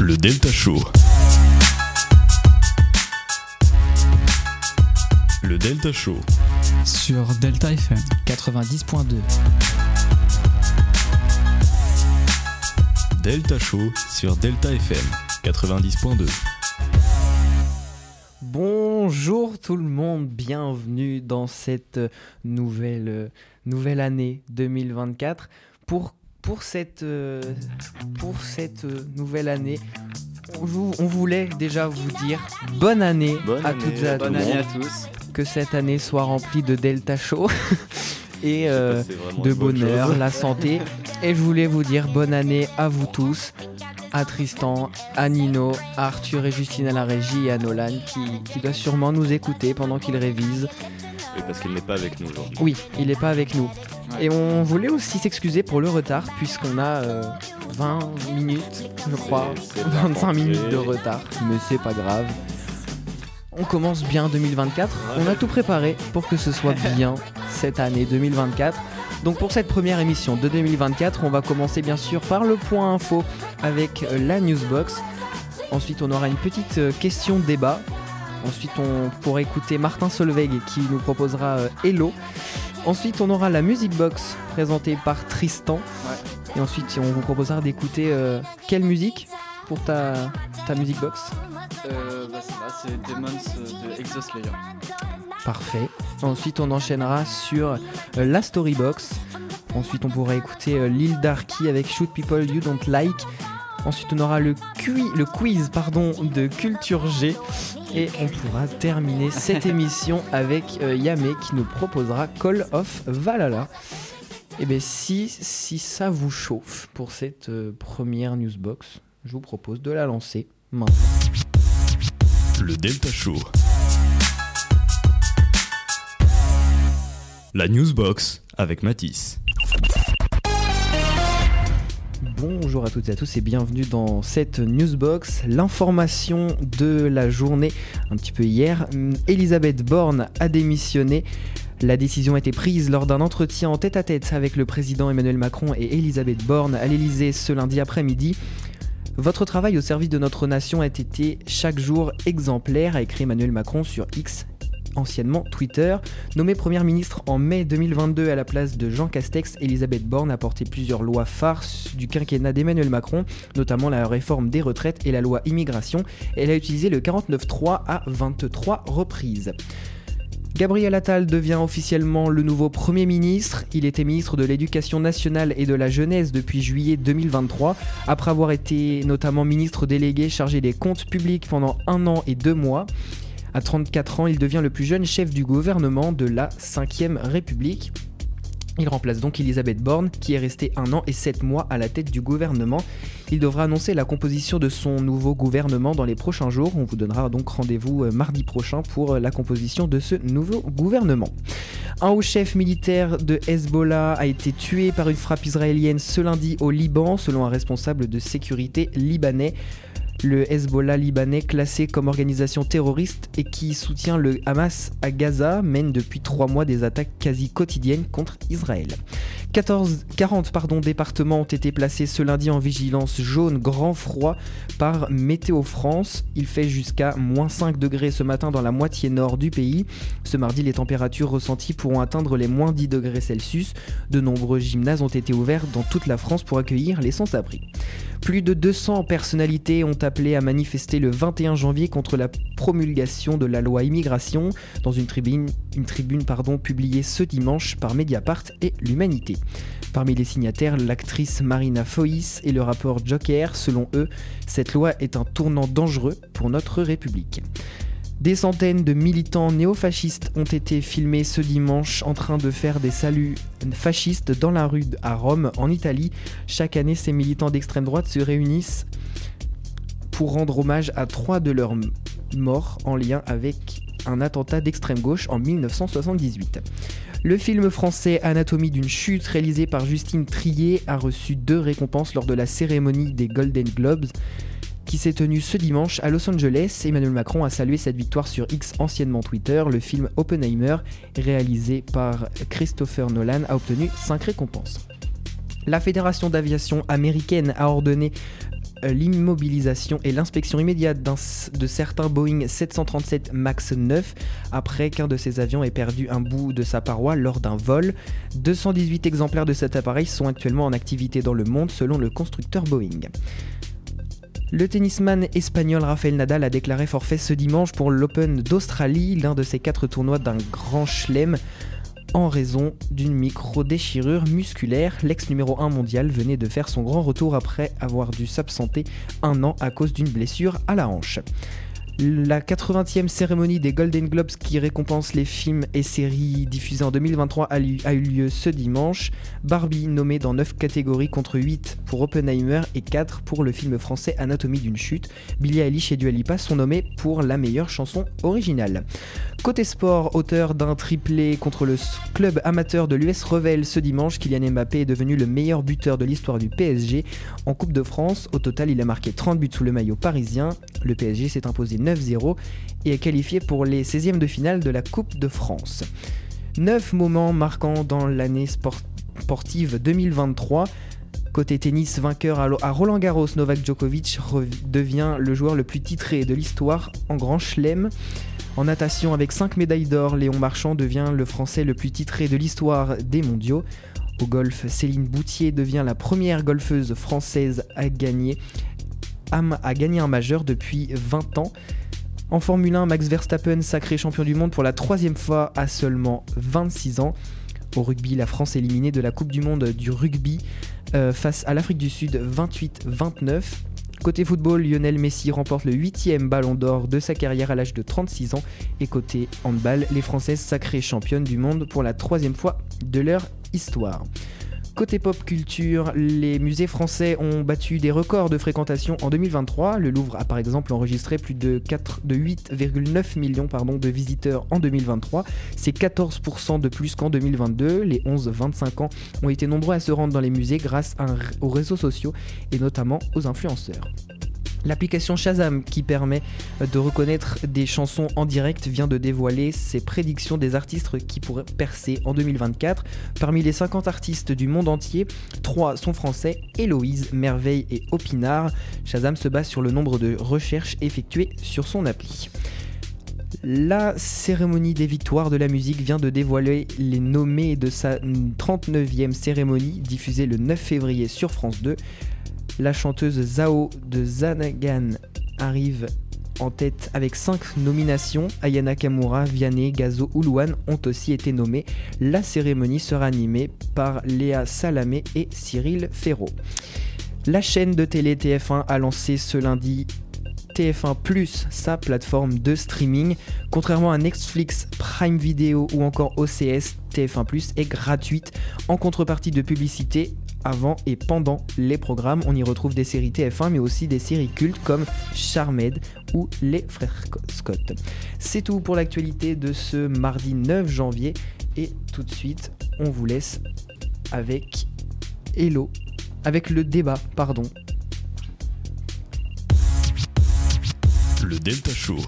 Le Delta Show. Le Delta Show. sur Delta FM. 90.2. Delta Show sur Delta FM 90.2. Bonjour tout le monde, bienvenue dans cette nouvelle, euh, nouvelle année 2024. Pour, pour cette, euh, pour cette euh, nouvelle année, on, vous- on voulait déjà vous dire bonne année Bonne à année, toutes et à bonne tous. année à tous. Que cette année soit remplie de Delta Show et euh, de bonheur, la santé. Et je voulais vous dire bonne année à vous tous, à Tristan, à Nino, à Arthur et Justine à la régie et à Nolan qui, qui doit sûrement nous écouter pendant qu'il révise. Oui, parce qu'il n'est pas avec nous aujourd'hui. Oui, il n'est pas avec nous. Ouais. Et on voulait aussi s'excuser pour le retard puisqu'on a euh, 20 minutes, je crois, C'est- c'est 25 la minutes de retard, mais c'est pas grave. On commence bien 2024. On a tout préparé pour que ce soit bien cette année 2024. Donc pour cette première émission de 2024, on va commencer bien sûr par le point info avec euh, la newsbox. Ensuite, on aura une petite euh, question débat. Ensuite, on pourra écouter Martin Solveig qui nous proposera euh, Hello. Ensuite, on aura la music box présentée par Tristan. Et ensuite, on vous proposera d'écouter euh, quelle musique pour ta, ta music box? Euh, bah, c'est Demons de Exoslayer. Parfait. Ensuite, on enchaînera sur euh, la Storybox. Ensuite, on pourra écouter Lil Darky avec Shoot People You Don't Like. Ensuite, on aura le, cui- le quiz pardon, de Culture G. Et on pourra terminer cette émission avec euh, Yame qui nous proposera Call of Valhalla. Et bien, si, si ça vous chauffe pour cette euh, première newsbox, je vous propose de la lancer maintenant. Le Delta Show. La Newsbox avec Matisse. Bonjour à toutes et à tous et bienvenue dans cette newsbox, l'information de la journée, un petit peu hier. Elisabeth Borne a démissionné. La décision a été prise lors d'un entretien en tête-à-tête avec le président Emmanuel Macron et Elisabeth Borne à l'Elysée ce lundi après-midi. Votre travail au service de notre nation a été chaque jour exemplaire, a écrit Emmanuel Macron sur X, anciennement Twitter. Nommée Première ministre en mai 2022 à la place de Jean Castex, Elisabeth Borne a porté plusieurs lois phares du quinquennat d'Emmanuel Macron, notamment la réforme des retraites et la loi immigration. Elle a utilisé le 49.3 à 23 reprises. Gabriel Attal devient officiellement le nouveau Premier ministre. Il était ministre de l'Éducation nationale et de la jeunesse depuis juillet 2023, après avoir été notamment ministre délégué chargé des comptes publics pendant un an et deux mois. À 34 ans, il devient le plus jeune chef du gouvernement de la 5ème République. Il remplace donc Elisabeth Borne, qui est restée un an et sept mois à la tête du gouvernement. Il devra annoncer la composition de son nouveau gouvernement dans les prochains jours. On vous donnera donc rendez-vous euh, mardi prochain pour euh, la composition de ce nouveau gouvernement. Un haut chef militaire de Hezbollah a été tué par une frappe israélienne ce lundi au Liban, selon un responsable de sécurité libanais. Le Hezbollah libanais, classé comme organisation terroriste et qui soutient le Hamas à Gaza, mène depuis trois mois des attaques quasi quotidiennes contre Israël. 14, 40 pardon, départements ont été placés ce lundi en vigilance jaune grand froid par Météo France. Il fait jusqu'à moins 5 degrés ce matin dans la moitié nord du pays. Ce mardi, les températures ressenties pourront atteindre les moins 10 degrés Celsius. De nombreux gymnases ont été ouverts dans toute la France pour accueillir les sans-abri. Plus de 200 personnalités ont appelé à manifester le 21 janvier contre la promulgation de la loi immigration dans une tribune, publiée ce dimanche par Mediapart et l'Humanité. Parmi les signataires, l'actrice Marina Foïs et le rapport Joker. Selon eux, cette loi est un tournant dangereux pour notre République. Des centaines de militants néofascistes ont été filmés ce dimanche en train de faire des saluts fascistes dans la rue à Rome, en Italie. Chaque année, ces militants d'extrême droite se réunissent pour rendre hommage à trois de leurs morts en lien avec un attentat d'extrême gauche en 1978. Le film français Anatomie d'une chute, réalisé par Justine Trier, a reçu deux récompenses lors de la cérémonie des Golden Globes qui s'est tenue ce dimanche à Los Angeles. Emmanuel Macron a salué cette victoire sur X, anciennement Twitter. Le film Oppenheimer, réalisé par Christopher Nolan, a obtenu 5 récompenses. La Fédération d'aviation américaine a ordonné euh, l'immobilisation et l'inspection immédiate de certains Boeing 737 MAX 9 après qu'un de ces avions ait perdu un bout de sa paroi lors d'un vol. 218 exemplaires de cet appareil sont actuellement en activité dans le monde selon le constructeur Boeing. Le tennisman espagnol Rafael Nadal a déclaré forfait ce dimanche pour l'Open d'Australie, l'un de ses quatre tournois d'un grand chelem en raison d'une micro-déchirure musculaire. L'ex numéro 1 mondial venait de faire son grand retour après avoir dû s'absenter un an à cause d'une blessure à la hanche. La 80e cérémonie des Golden Globes qui récompense les films et séries diffusés en 2023 a, eu lieu ce dimanche. Barbie nommée dans 9 catégories contre 8 pour Oppenheimer et 4 pour le film français Anatomie d'une chute. Billie Eilish et Dua Lipa sont nommés pour la meilleure chanson originale. Côté sport, auteur d'un triplé contre le club amateur de l'US Revel ce dimanche, Kylian Mbappé est devenu le meilleur buteur de l'histoire du PSG en Coupe de France. Au total, il a marqué 30 buts sous le maillot parisien. Le PSG s'est imposé 9 9-0 et est qualifié pour les 16e de finale de la Coupe de France. 9 moments marquants dans l'année sportive 2023. Côté tennis, vainqueur à Roland Garros, Novak Djokovic devient le joueur le plus titré de l'histoire en Grand Chelem. En natation, avec 5 médailles d'or, Léon Marchand devient le Français le plus titré de l'histoire des mondiaux. Au golf, Céline Boutier devient la première golfeuse française à gagner, à gagner un majeur depuis 20 ans. En Formule 1, Max Verstappen, sacré champion du monde pour la troisième fois à seulement 26 ans. Au rugby, la France éliminée de la Coupe du Monde du rugby euh, face à l'Afrique du Sud 28-29. Côté football, Lionel Messi remporte le 8 ballon d'or de sa carrière à l'âge de 36 ans. Et côté handball, les Françaises sacrées championnes du monde pour la troisième fois de leur histoire. Côté pop culture, les musées français ont battu des records de fréquentation en 2023. Le Louvre a par exemple enregistré plus de, de 8,9 millions de visiteurs en 2023. C'est 14% de plus qu'en 2022. Les 11-25 ans ont été nombreux à se rendre dans les musées grâce aux réseaux sociaux et notamment aux influenceurs. L'application Shazam, qui permet de reconnaître des chansons en direct, vient de dévoiler ses prédictions des artistes qui pourraient percer en 2024. Parmi les 50 artistes du monde entier, 3 sont français, Héloïse, Merveille et Opinard. Shazam se base sur le nombre de recherches effectuées sur son appli. La cérémonie des victoires de la musique vient de dévoiler les nommés de sa 39e cérémonie diffusée le 9 février sur France 2. La chanteuse Zao de Zanagan arrive en tête avec 5 nominations. Ayana Kamura, Vianney, Gazo ou ont aussi été nommés. La cérémonie sera animée par Léa Salamé et Cyril Ferraud. La chaîne de télé TF1 a lancé ce lundi TF1 Plus, sa plateforme de streaming. Contrairement à Netflix, Prime Video ou encore OCS, TF1 Plus est gratuite en contrepartie de publicité avant et pendant les programmes. On y retrouve des séries TF1 mais aussi des séries cultes comme Charmed ou Les Frères Scott. C'est tout pour l'actualité de ce mardi 9 janvier et tout de suite on vous laisse avec Hello, avec le débat, pardon. Le Delta Show.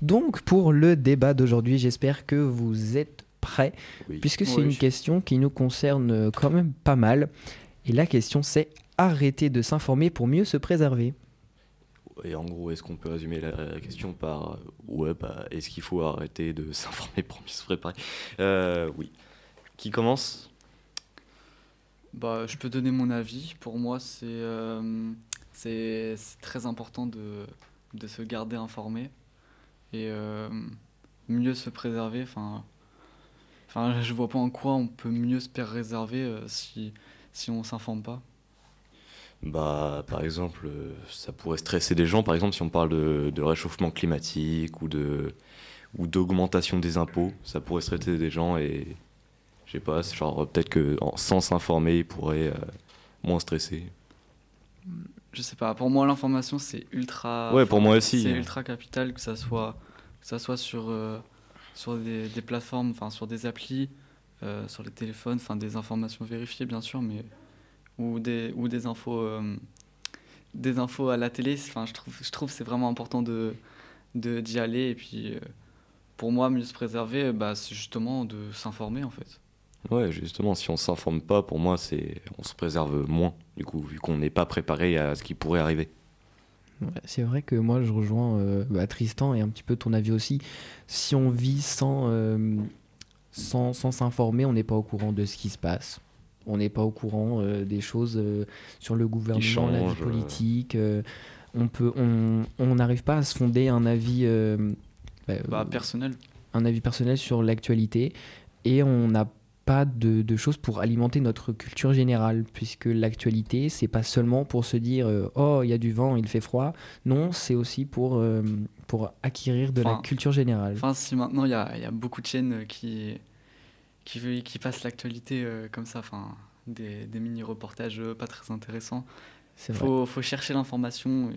Donc pour le débat d'aujourd'hui, j'espère que vous êtes prêt, puisque c'est une question qui nous concerne quand même pas mal. Et la question c'est arrêter de s'informer pour mieux se préserver. Et en gros, est-ce qu'on peut résumer la question par ouais, bah, est-ce qu'il faut arrêter de s'informer pour mieux se préparer? Euh, Oui. Qui commence? Bah, Je peux donner mon avis. Pour moi, c'est euh, c'est très important de, de, se garder informé et euh, mieux se préserver. Enfin, Enfin, je vois pas en quoi on peut mieux se préserver euh, si, si on s'informe pas. Bah, par exemple, euh, ça pourrait stresser des gens, par exemple, si on parle de, de réchauffement climatique ou de ou d'augmentation des impôts, ça pourrait stresser des gens et je sais pas, genre peut-être que sans s'informer, ils pourraient euh, moins stresser. Je sais pas, pour moi l'information c'est ultra. Ouais, pour moi aussi. C'est ultra capital que ça soit, que ça soit sur sur des, plateformes, enfin sur des applis, euh, sur les téléphones, enfin des informations vérifiées bien sûr, mais ou des ou des infos euh, des infos à la télé. Enfin je trouve je trouve c'est vraiment important de d'y aller et puis euh, pour moi, mieux se préserver, bah, c'est justement de s'informer en fait. Ouais, justement, si on s'informe pas, pour moi, c'est on se préserve moins, du coup, vu qu'on n'est pas préparé à ce qui pourrait arriver. Ouais, c'est vrai que moi je rejoins euh, bah, Tristan et un petit peu ton avis aussi. Si on vit sans euh, sans sans s'informer, on n'est pas au courant de ce qui se passe. On n'est pas au courant euh, des choses euh, sur le gouvernement, la vie euh. politique. euh, on peut on on n'arrive pas à se fonder un avis euh, bah, Bah, personnel. un avis personnel sur l'actualité et on n'a pas de, de choses pour alimenter notre culture générale puisque l'actualité c'est pas seulement pour se dire euh, oh il y a du vent il fait froid non c'est aussi pour euh, pour acquérir de la culture générale Enfin, si maintenant il y a, il y a beaucoup de chaînes qui, qui, qui passent l'actualité euh, comme ça, enfin, des, des mini-reportages pas très intéressants. Il faut, faut chercher l'information.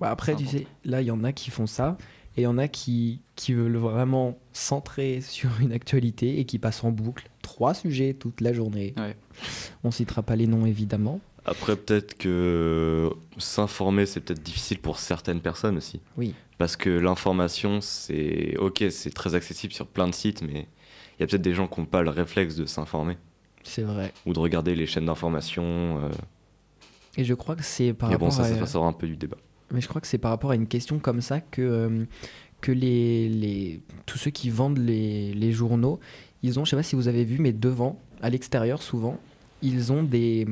Bah, après tu sais là il y en a qui font ça et il y en a qui qui veulent vraiment centrer sur une actualité et qui passent en boucle trois sujets toute la journée Ouais. on citera pas les noms évidemment Après, peut-être que s'informer, c'est peut-être difficile pour certaines personnes aussi. Oui. Parce que l'information, c'est ok, c'est très accessible sur plein de sites, mais il y a peut-être des gens qui n'ont pas le réflexe de s'informer c'est vrai ou de regarder les chaînes d'information. euh, et je crois que c'est par mais bon, rapport ça, à ça sort un peu du débat. Mais je crois que c'est par rapport à une question comme ça que, euh, que les, les, tous ceux qui vendent les, les journaux, ils ont, je sais pas si vous avez vu, mais devant, à l'extérieur souvent, ils ont des,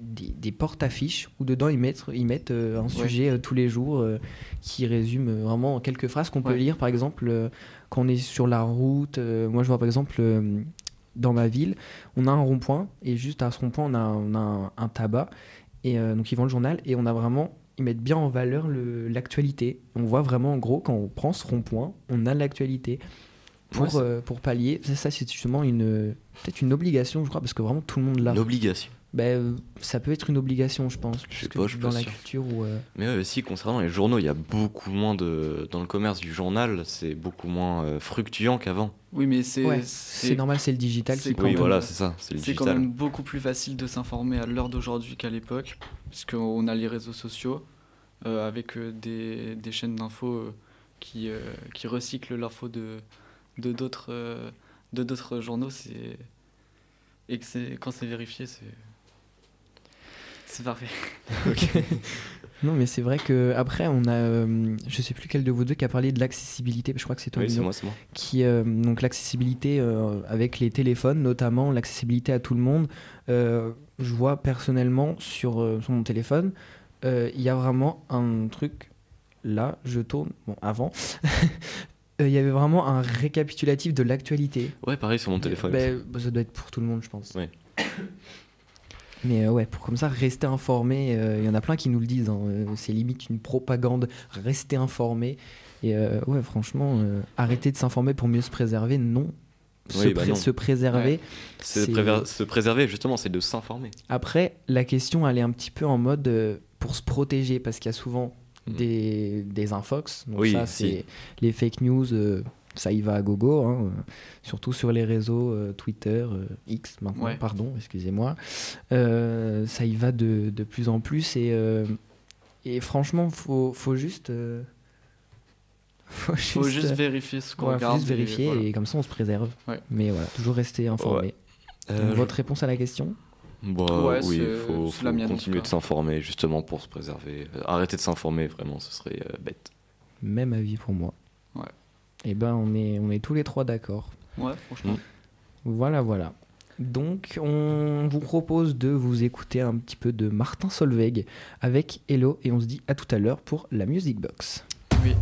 des, des porte-affiches où dedans ils mettent, ils mettent euh, un sujet euh, tous les jours euh, qui résume vraiment en quelques phrases qu'on peut lire par exemple quand on est sur la route. moi je vois par exemple dans ma ville, on a un rond-point et juste à ce rond-point on a, on a un, un tabac et donc ils vendent le journal et on a vraiment ils mettent bien en valeur le- l'actualité. On voit vraiment en gros quand on prend ce rond-point, on a l'actualité pour, Ouais, euh, pour pallier. Ça, ça, c'est justement une peut-être une obligation, je crois, parce que vraiment tout le monde l'a. Une obligation. Ben, euh, ça peut être une obligation, je pense. Je sais pas, je dans la sûr. culture où. euh, Mais aussi, concernant les journaux, il y a beaucoup moins de. Dans le commerce du journal, c'est beaucoup moins euh, fructuant qu'avant. Oui, mais c'est ouais, c'est c'est normal, c'est le digital qui Oui, voilà, c'est ça, c'est le c'est quand même beaucoup plus facile de s'informer à l'heure d'aujourd'hui qu'à l'époque, puisqu'on a les réseaux sociaux euh, avec euh, des, des chaînes d'infos euh, qui, euh, qui recyclent l'info de de d'autres de d'autres journaux. C'est et que c'est quand c'est vérifié, c'est c'est parfait. Non, mais c'est vrai que après on a, euh, je sais plus quel de vous deux qui a parlé de l'accessibilité. Je crois que c'est toi. Oui, c'est moi, c'est moi. qui euh, donc l'accessibilité euh, avec les téléphones notamment l'accessibilité à tout le monde Euh, je vois personnellement sur, euh, sur mon téléphone euh, il y a vraiment un truc là je tourne bon avant Euh, il y avait vraiment un récapitulatif de l'actualité Ouais, pareil sur mon téléphone. Ben, bah, ça doit être pour tout le monde je pense Ouais. Mais euh, ouais pour comme ça rester informé euh, il y en a plein qui nous le disent hein, euh, c'est limite une propagande rester informé et euh, ouais franchement euh, arrêter de s'informer pour mieux se préserver non se, Oui, bah pré- non. se préserver c'est- se préserver, justement, c'est de s'informer. après la question elle est un petit peu en mode euh, pour se protéger parce qu'il y a souvent Mm. des, des infox donc Oui, ça si. c'est les fake news euh, ça y va à gogo hein, euh, surtout sur les réseaux euh, Twitter euh, X maintenant Ouais. pardon excusez-moi Euh, ça y va de, de plus en plus et, euh, et franchement faut, faut juste euh, faut juste, Faut juste vérifier ce qu'on ouais, faut regarde. juste vérifier et voilà. et comme ça on se préserve Ouais. mais voilà toujours rester informé Euh, Donc, votre réponse à la question? Bah, Ouais, oui, il faut, faut continuer de s'informer justement pour se préserver. Arrêter de s'informer, vraiment, ce serait euh, bête. même avis pour moi Ouais. Et ben on est, on est tous les trois d'accord Ouais, franchement. Voilà, voilà. Donc, on vous propose de vous écouter un petit peu de Martin Solveig avec Hello et on se dit à tout à l'heure pour la Music Box. Oui.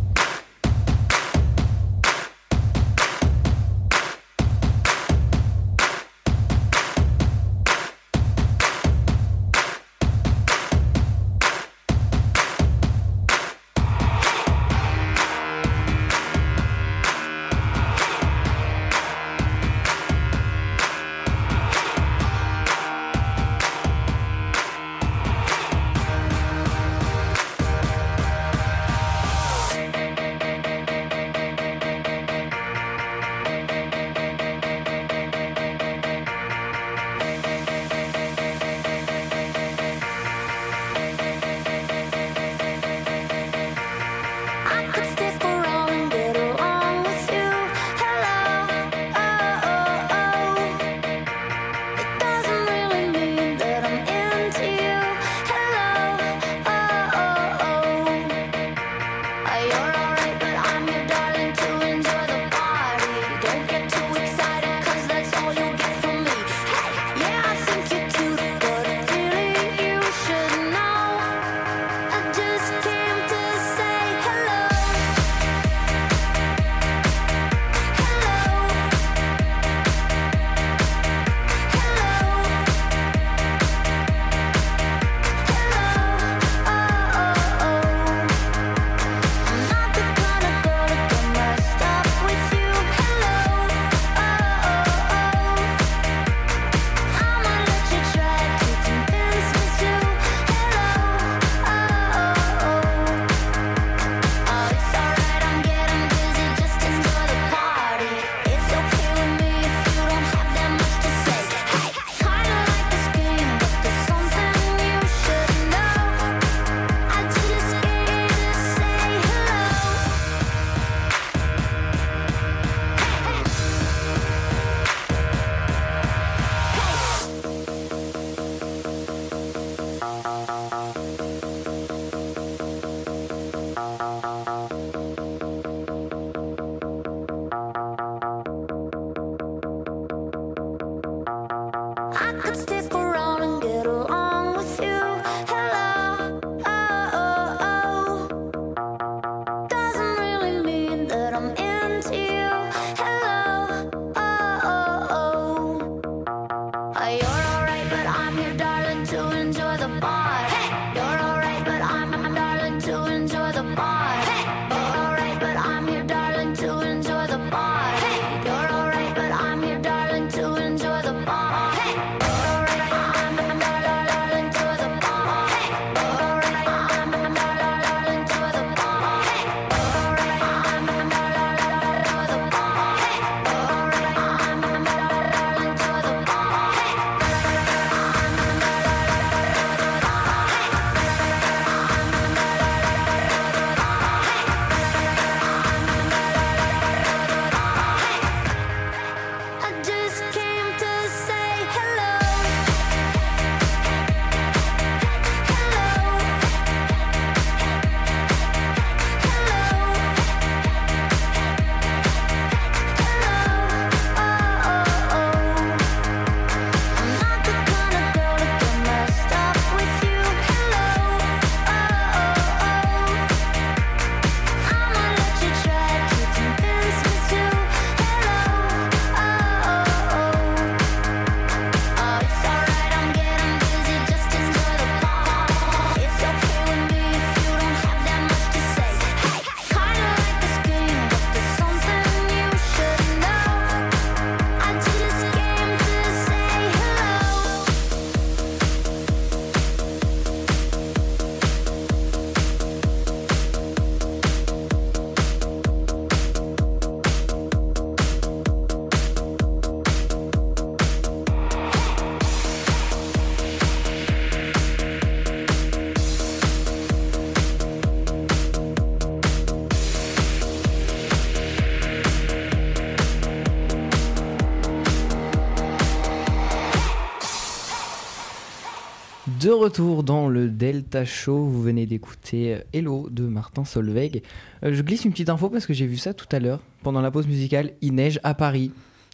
Retour dans le Delta Show, vous venez d'écouter euh, Hello de Martin Solveig. Euh, je glisse une petite info parce que j'ai vu ça tout à l'heure pendant la pause musicale. Il neige à Paris.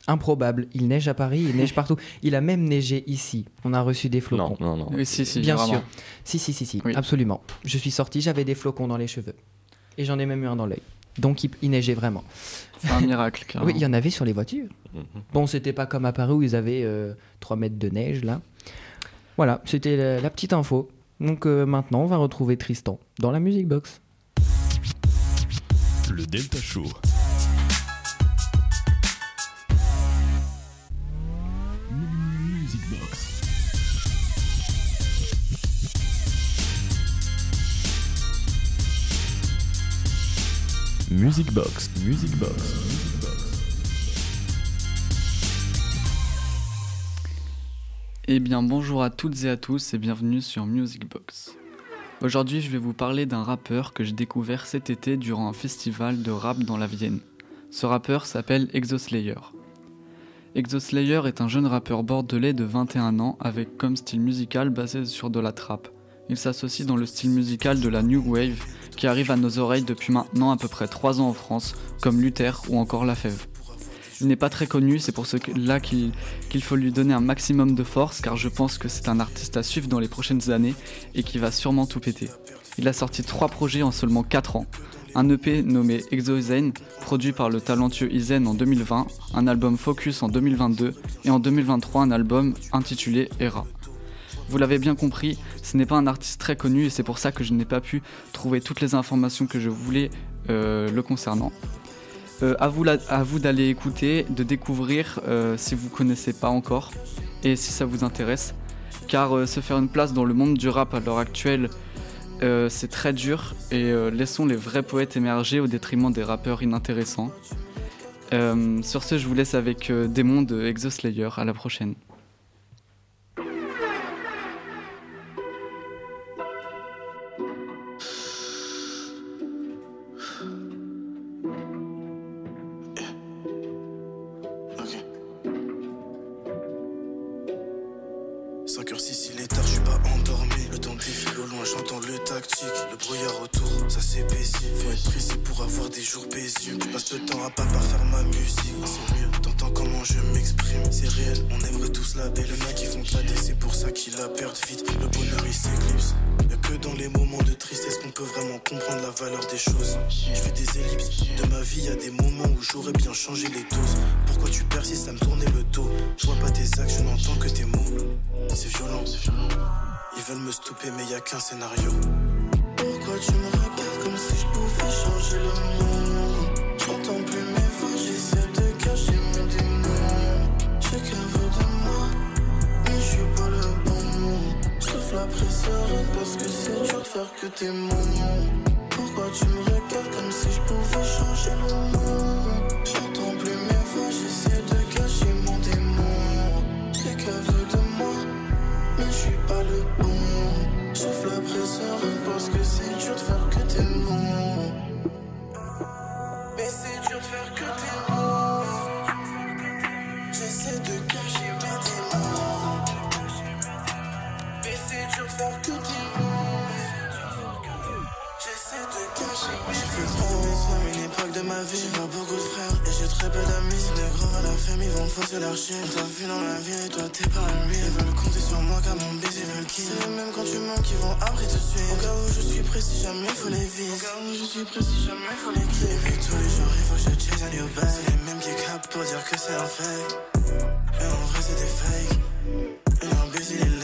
Improbable. Il neige à Paris, il neige partout. Il a même neigé ici. On a reçu des flocons. Non, non, non. Oui, si, si, Bien vraiment. sûr. Si, si, si, si. Oui. Absolument. Je suis sorti, j'avais des flocons dans les cheveux. Et j'en ai même eu un dans l'œil. Donc il, il neigeait vraiment. C'est un miracle, carrément. Oui, il y en avait sur les voitures. Mhm. Bon, c'était pas comme à Paris où ils avaient euh, 3 mètres de neige là. Voilà, c'était la, petite info. Donc euh, maintenant, on va retrouver Tristan dans la Music Box. Le Delta Show. Music Box. Music Box. Music Box. Eh bien bonjour à toutes et à tous et bienvenue sur Music Box. Aujourd'hui je vais vous parler d'un rappeur que j'ai découvert cet été durant un festival de rap dans la Vienne. Ce rappeur s'appelle Exoslayer. Exoslayer est un jeune rappeur bordelais de 21 ans avec comme style musical basé sur de la trap. Il s'associe dans le style musical de la New Wave qui arrive à nos oreilles depuis maintenant à peu près 3 ans en France, comme Luther ou encore La Fève. Il n'est pas très connu, c'est pour cela qu'il faut lui donner un maximum de force car je pense que c'est un artiste à suivre dans les prochaines années et qui va sûrement tout péter. Il a sorti trois projets en seulement 4 ans. Un EP nommé Exozen, produit par le talentueux Izen en 2020, un album Focus en 2022 et en 2023 un album intitulé Era. Vous l'avez bien compris, ce n'est pas un artiste très connu et c'est pour ça que je n'ai pas pu trouver toutes les informations que je voulais euh, le concernant. Euh, à vous, d'aller écouter, de découvrir euh, si vous connaissez pas encore et si ça vous intéresse. Car euh, se faire une place dans le monde du rap à l'heure actuelle, euh, c'est très dur et laissons les vrais poètes émerger au détriment des rappeurs inintéressants. Sur ce, je vous laisse avec Démon de Exoslayer. À la prochaine. La perd vite. Le bonheur il s'éclipse. Y'a que dans les moments de tristesse qu'on peut vraiment comprendre la valeur des choses. Je fais des ellipses. De ma vie, y a des moments où j'aurais bien changé les doses. Pourquoi tu persistes à me tourner le dos? Je vois pas tes actes, je n'entends que tes mots. C'est violent. Ils veulent me stopper, mais y a qu'un scénario. Pourquoi tu me regardes comme si je pouvais changer le monde? J'entends plus mes la pression, parce que c'est dur de faire que tes mots. Pourquoi tu me regardes comme si je pouvais changer le monde? J'entends plus mes voix, j'essaie de cacher mon démon. Sais qu'elle veut de moi, mais je suis pas le bon. Sauf la pression, parce que c'est dur de faire peu d'amis. Si les grands à la ferme, ils vont fausser leur chien. T'as vu dans la vie et toi t'es pas un real. Ils veulent compter sur moi car mon baiser veulent kill. C'est les mêmes quand tu manques qui vont après te suivre. Au cas où je suis prêt si jamais faut les viser. Au cas où je suis prêt si jamais faut les kill. Et puis tous les jours il faut que je chase un new bag. C'est les mêmes qui capent pour dire que c'est un fake. Mais en vrai c'est des fakes. Et un baiser les lèvres.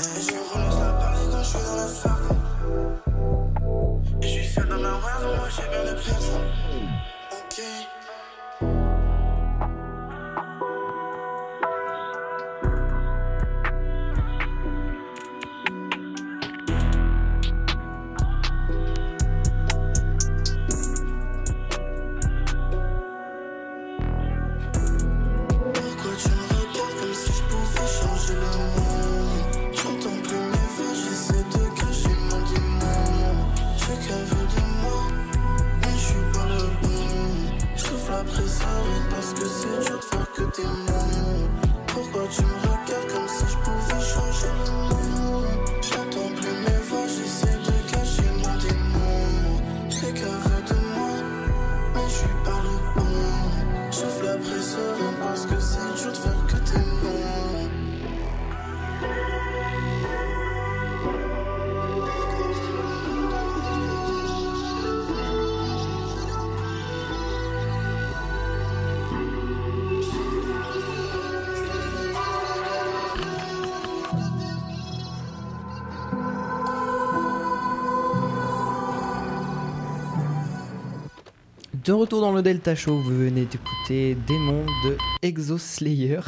De retour dans le Delta Show, vous venez d'écouter Démon de Exoslayer.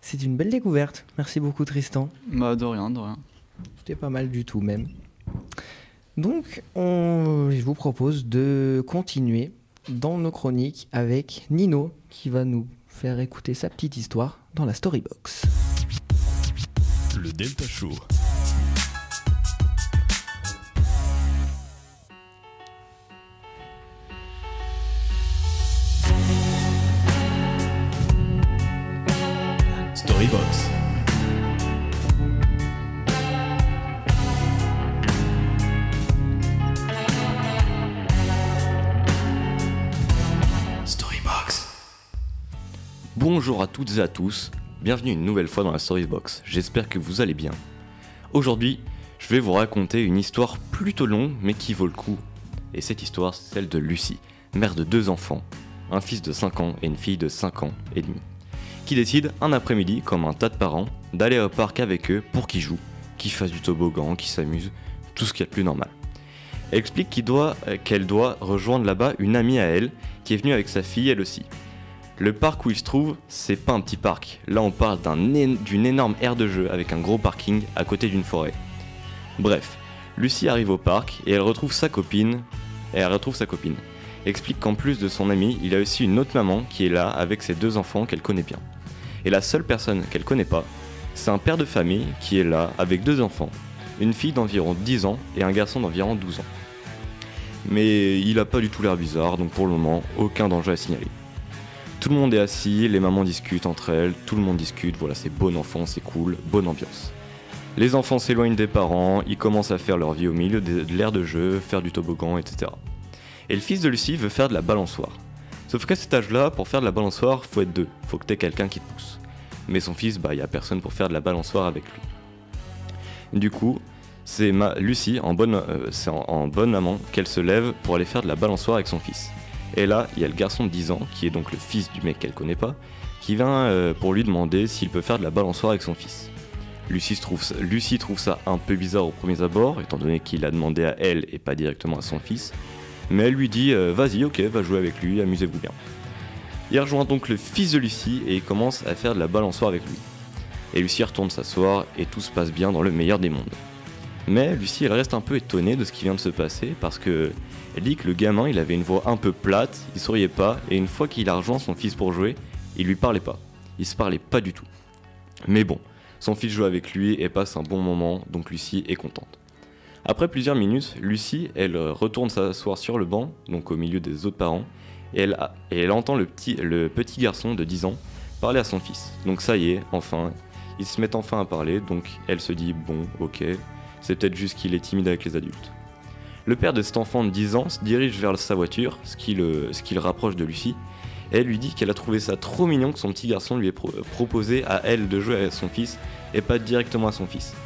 C'est une belle découverte. Merci beaucoup Tristan. Bah, de rien, de rien. C'était pas mal du tout même. Donc, on- je vous propose de continuer dans nos chroniques avec Nino qui va nous faire écouter sa petite histoire dans la Storybox. Le Delta Show. Storybox. Storybox. Bonjour à toutes et à tous, bienvenue une nouvelle fois dans la Storybox, j'espère que vous allez bien. Aujourd'hui, je vais vous raconter une histoire plutôt longue mais qui vaut le coup. Et cette histoire, c'est celle de Lucie, mère de deux enfants, un fils de 5 ans et une fille de 5 ans et demi, qui décide un après-midi, comme un tas de parents, d'aller au parc avec eux pour qu'ils jouent, qu'ils fassent du toboggan, qu'ils s'amusent, tout ce qu'il y a de plus normal. Elle explique qu'elle doit rejoindre là-bas une amie à elle, qui est venue avec sa fille elle aussi. Le parc où il se trouve, c'est pas un petit parc. Là, on parle d'une énorme aire de jeu avec un gros parking à côté d'une forêt. Bref, Lucie arrive au parc et elle retrouve sa copine. Elle retrouve sa copine. Explique qu'en plus de son amie, il a aussi une autre maman qui est là avec ses deux enfants qu'elle connaît bien. Et la seule personne qu'elle connaît pas, c'est un père de famille qui est là avec deux enfants, une fille d'environ 10 ans et un garçon d'environ 12 ans. Mais il a pas du tout l'air bizarre, donc pour le moment, aucun danger à signaler. Tout le monde est assis, les mamans discutent entre elles, tout le monde discute, voilà, c'est bon enfant, c'est cool, bonne ambiance. Les enfants s'éloignent des parents, ils commencent à faire leur vie au milieu de l'aire de jeu, faire du toboggan, etc. Et le fils de Lucie veut faire de la balançoire. Sauf qu'à cet âge-là, pour faire de la balançoire, faut être deux, faut que t'aies quelqu'un qui te pousse. mais son fils, bah, il n'y a personne pour faire de la balançoire avec lui. Du coup, c'est Lucie, en bonne, euh, amant, qu'elle se lève pour aller faire de la balançoire avec son fils. Et là, il y a le garçon de 10 ans, qui est donc le fils du mec qu'elle connaît pas, qui vient euh, pour lui demander s'il peut faire de la balançoire avec son fils. Lucie trouve, ça, Lucie trouve ça un peu bizarre au premier abord, étant donné qu'il a demandé à elle et pas directement à son fils. Mais elle lui dit euh, Vas-y, ok, va jouer avec lui, amusez-vous bien. Il rejoint donc le fils de Lucie et il commence à faire de la balançoire avec lui. Et Lucie retourne s'asseoir et tout se passe bien dans le meilleur des mondes. Mais Lucie, elle reste un peu étonnée de ce qui vient de se passer parce que elle dit que le gamin, il avait une voix un peu plate, il souriait pas, et une fois qu'il a rejoint son fils pour jouer, il lui parlait pas. Il se parlait pas du tout. Mais bon, son fils joue avec lui et passe un bon moment, donc Lucie est contente. Après plusieurs minutes, Lucie, elle euh, retourne s'asseoir sur le banc, donc au milieu des autres parents, et elle, entend le petit, garçon de 10 ans parler à son fils. Donc ça y est, enfin, ils se mettent enfin à parler, donc elle se dit bon, ok, c'est peut-être juste qu'il est timide avec les adultes. Le père de cet enfant de 10 ans se dirige vers sa voiture, ce qui le, rapproche de Lucie, et elle lui dit qu'elle a trouvé ça trop mignon que son petit garçon lui ait pro- proposé à elle de jouer avec son fils et pas directement à son fils.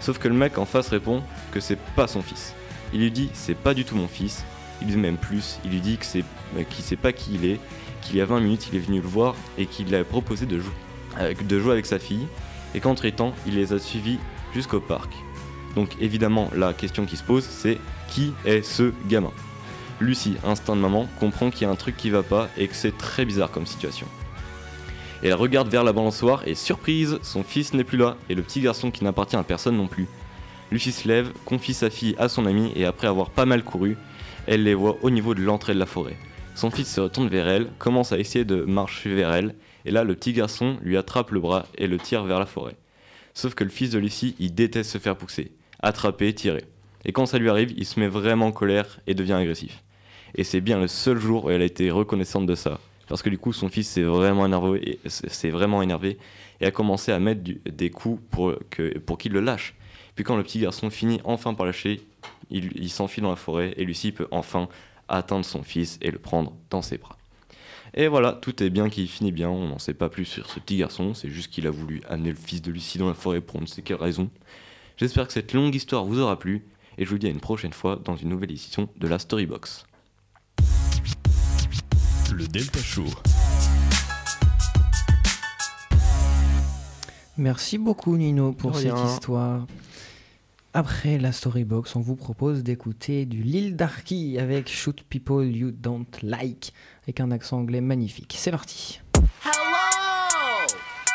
Sauf que le mec en face répond que c'est pas son fils. Il lui dit c'est pas du tout mon fils. Il dit même plus, il lui dit que c'est euh, qu'il sait pas qui il est, qu'il y a 20 minutes il est venu le voir et qu'il lui a proposé de jouer, euh, de jouer avec sa fille et qu'entre temps il les a suivis jusqu'au parc. Donc évidemment la question qui se pose c'est qui est ce gamin? Lucie, instinct de maman, comprend qu'il y a un truc qui va pas et que c'est très bizarre comme situation. Et elle regarde vers la balançoire et surprise, son fils n'est plus là et le petit garçon qui n'appartient à personne non plus. Lucie se lève, confie sa fille à son ami et après avoir pas mal couru, elle les voit au niveau de l'entrée de la forêt. Son fils se retourne vers elle, commence à essayer de marcher vers elle, et là le petit garçon lui attrape le bras et le tire vers la forêt. Sauf que le fils de Lucie, il déteste se faire pousser, attraper, tirer. Et quand ça lui arrive, il se met vraiment en colère et devient agressif. Et c'est bien le seul jour où elle a été reconnaissante de ça. Parce que du coup, son fils s'est vraiment énervé et, s'est vraiment énervé et a commencé à mettre des coups pour, que, pour qu'il le lâche. Puis quand le petit garçon finit enfin par lâcher, il, il s'enfuit dans la forêt et Lucie peut enfin atteindre son fils et le prendre dans ses bras. Et voilà, tout est bien qui finit bien, on n'en sait pas plus sur ce petit garçon, c'est juste qu'il a voulu amener le fils de Lucie dans la forêt pour on ne sait quelle raison. J'espère que cette longue histoire vous aura plu et je vous dis à une prochaine fois dans une nouvelle édition de la Storybox. Le Delta Show. Merci beaucoup Nino pour cette histoire. Après la Storybox, on vous propose d'écouter du Lil Darky avec Shoot People You Don't Like avec un accent anglais magnifique. C'est parti. Hello!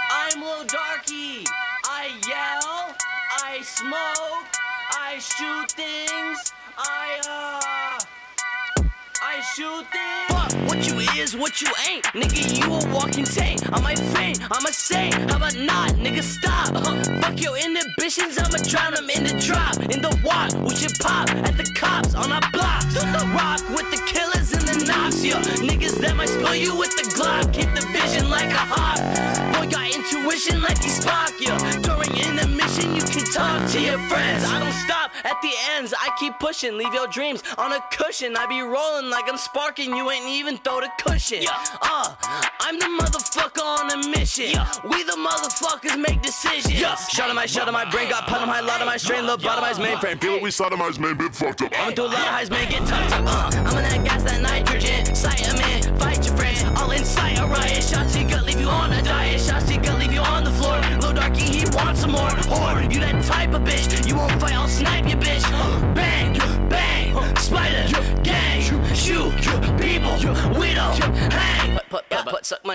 I'm Lil Darky. I yell, I smoke, I shoot things, I uh I shoot things. Fuck what you is, what you ain't. Nigga, you a walking tank. I might faint, I'ma say, how about not? Nigga, stop. Uh, fuck your inhibitions, I'ma drown them in the drop. In the walk, we should pop at the cops on our blocks. Rock with the killers and the knocks, yeah. Niggas that might spill you with the Glock. Keep the vision like a hawk. Boy, got intuition like he's Spock, yeah. During intermission, you can talk to your friends. I don't stop at the ends, I keep pushing. Leave your dreams on a cushion. I be rolling like I'm sparking, you ain't even throw the cushion. Uh, I'm the motherfucker on a mission. Yeah. We the motherfuckers make decisions. Shut of my, shut of my brain, got put on my lot of my strain, lobotomized mainframe. Feel what we sodomized, man, bit fucked up. I'ma do a lot of highs, man, get tucked up. Uh, I'm on that gas, that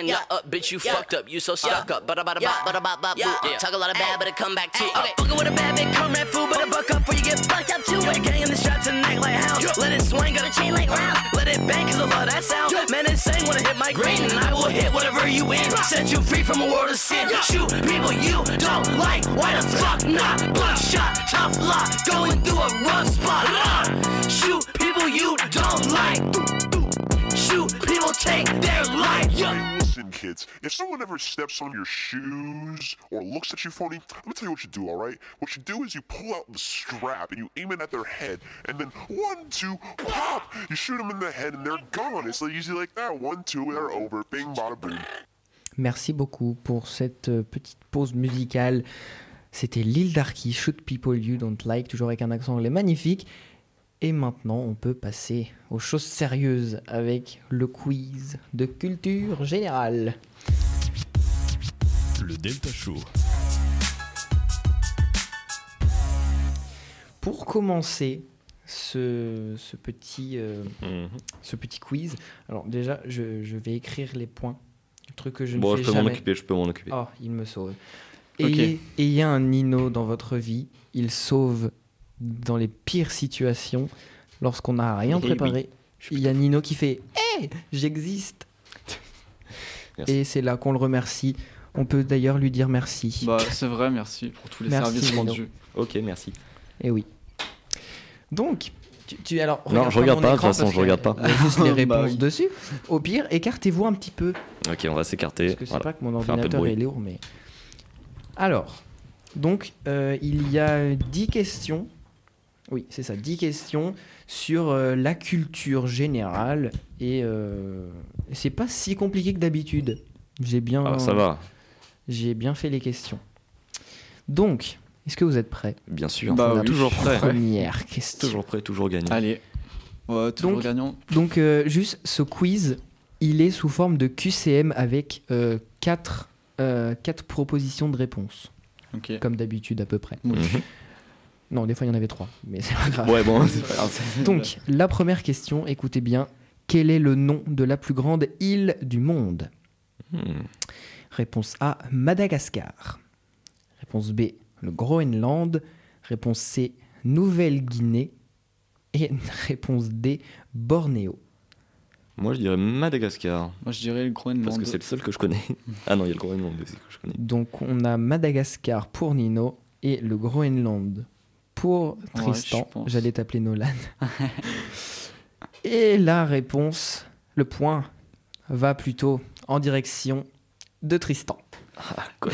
put, suck nut up, bitch, you fucked up. You so stuck up. Bada bada bop, bada bop, boo. Talk a lot of bad, but it come back too. Okay. Fucking with a bad bitch, come red fool, better buck up before you get fucked up too. Got a gang in the straps and neck like hounds. Let it swing, got a chain like round. Let it bang, cause I love that sound. Man, insane when I hit my green, and I will hit whatever you in. Set you free from a world of sin. Shoot people you don't like. Why the fuck not? Bloodshot, tough lot, going through a rough spot. Uh, shoot people you don't like. Shoot people take their life. Yeah. Listen, kids, if someone ever steps on your shoes or looks at you funny, I'm gonna tell you what you do, alright? What you do is you pull out the strap and you aim it at their head, and then one, two, pop! You shoot them in the head and they're gone. It's easy like that. One, two, they're over. Bing, bada boom. Merci beaucoup pour cette euh, petite pause musicale. C'était Lil Darky, Shoot People You Don't Like, toujours avec un accent anglais magnifique. Et maintenant, on peut passer aux choses sérieuses avec le quiz de culture générale. Le Delta Show. Pour commencer ce, ce petit, euh, Mhm. ce petit quiz, alors déjà, je, je vais écrire les points. Un truc que je ne Bon, fais je peux m'en occuper, je peux m'en occuper. Oh, il me sauve. Ok. Ayez, ayez un Nino dans votre vie. Il sauve dans les pires situations. Lorsqu'on n'a rien Eh oui. préparé, il y a Nino qui fait Hé, j'existe Merci. Et c'est là qu'on le remercie. On peut d'ailleurs lui dire merci. Bah, c'est vrai, merci pour tous les Merci, services rendus. Ok, merci. Et oui. Donc, tu, tu- alors Non, je regarde pas, de toute façon, je regarde pas. juste les Bah réponses oui. dessus. Au pire, écartez-vous un petit peu. Ok, on va s'écarter. Parce que c'est Voilà. pas que mon ordinateur est lourd, mais. Alors, donc, euh, il y a 10 questions. Oui, c'est ça, 10 questions sur euh, la culture générale. Et euh, c'est pas si compliqué que d'habitude. J'ai bien, Ah, ça va, j'ai bien fait les questions. Donc, est-ce que vous êtes prêts? Bien sûr. Bah oui. toujours prêt. Première question. Toujours prêt, toujours gagnant. Allez. Ouais, toujours Donc- gagnant. Donc, euh, juste ce quiz, il est sous forme de QCM avec 4 propositions de réponse, Ok. comme d'habitude à peu près. Mhm. Non, des fois il y en avait 3, mais c'est pas grave. Ouais, bon, c'est pas grave. Donc, la première question, écoutez bien. Quel est le nom de la plus grande île du monde? Hmm. Réponse A, Madagascar. Réponse B, le Groenland. Réponse C, Nouvelle-Guinée. Et réponse D, Bornéo. Moi, je dirais Madagascar. Moi, je dirais le Groenland. Parce que c'est le seul que je connais. Ah non, il y a le Groenland aussi que je connais. Donc, on a Madagascar pour Nino et le Groenland pour Tristan. J'allais t'appeler Nolan. et la réponse, le point, va plutôt en direction de Tristan. quoi.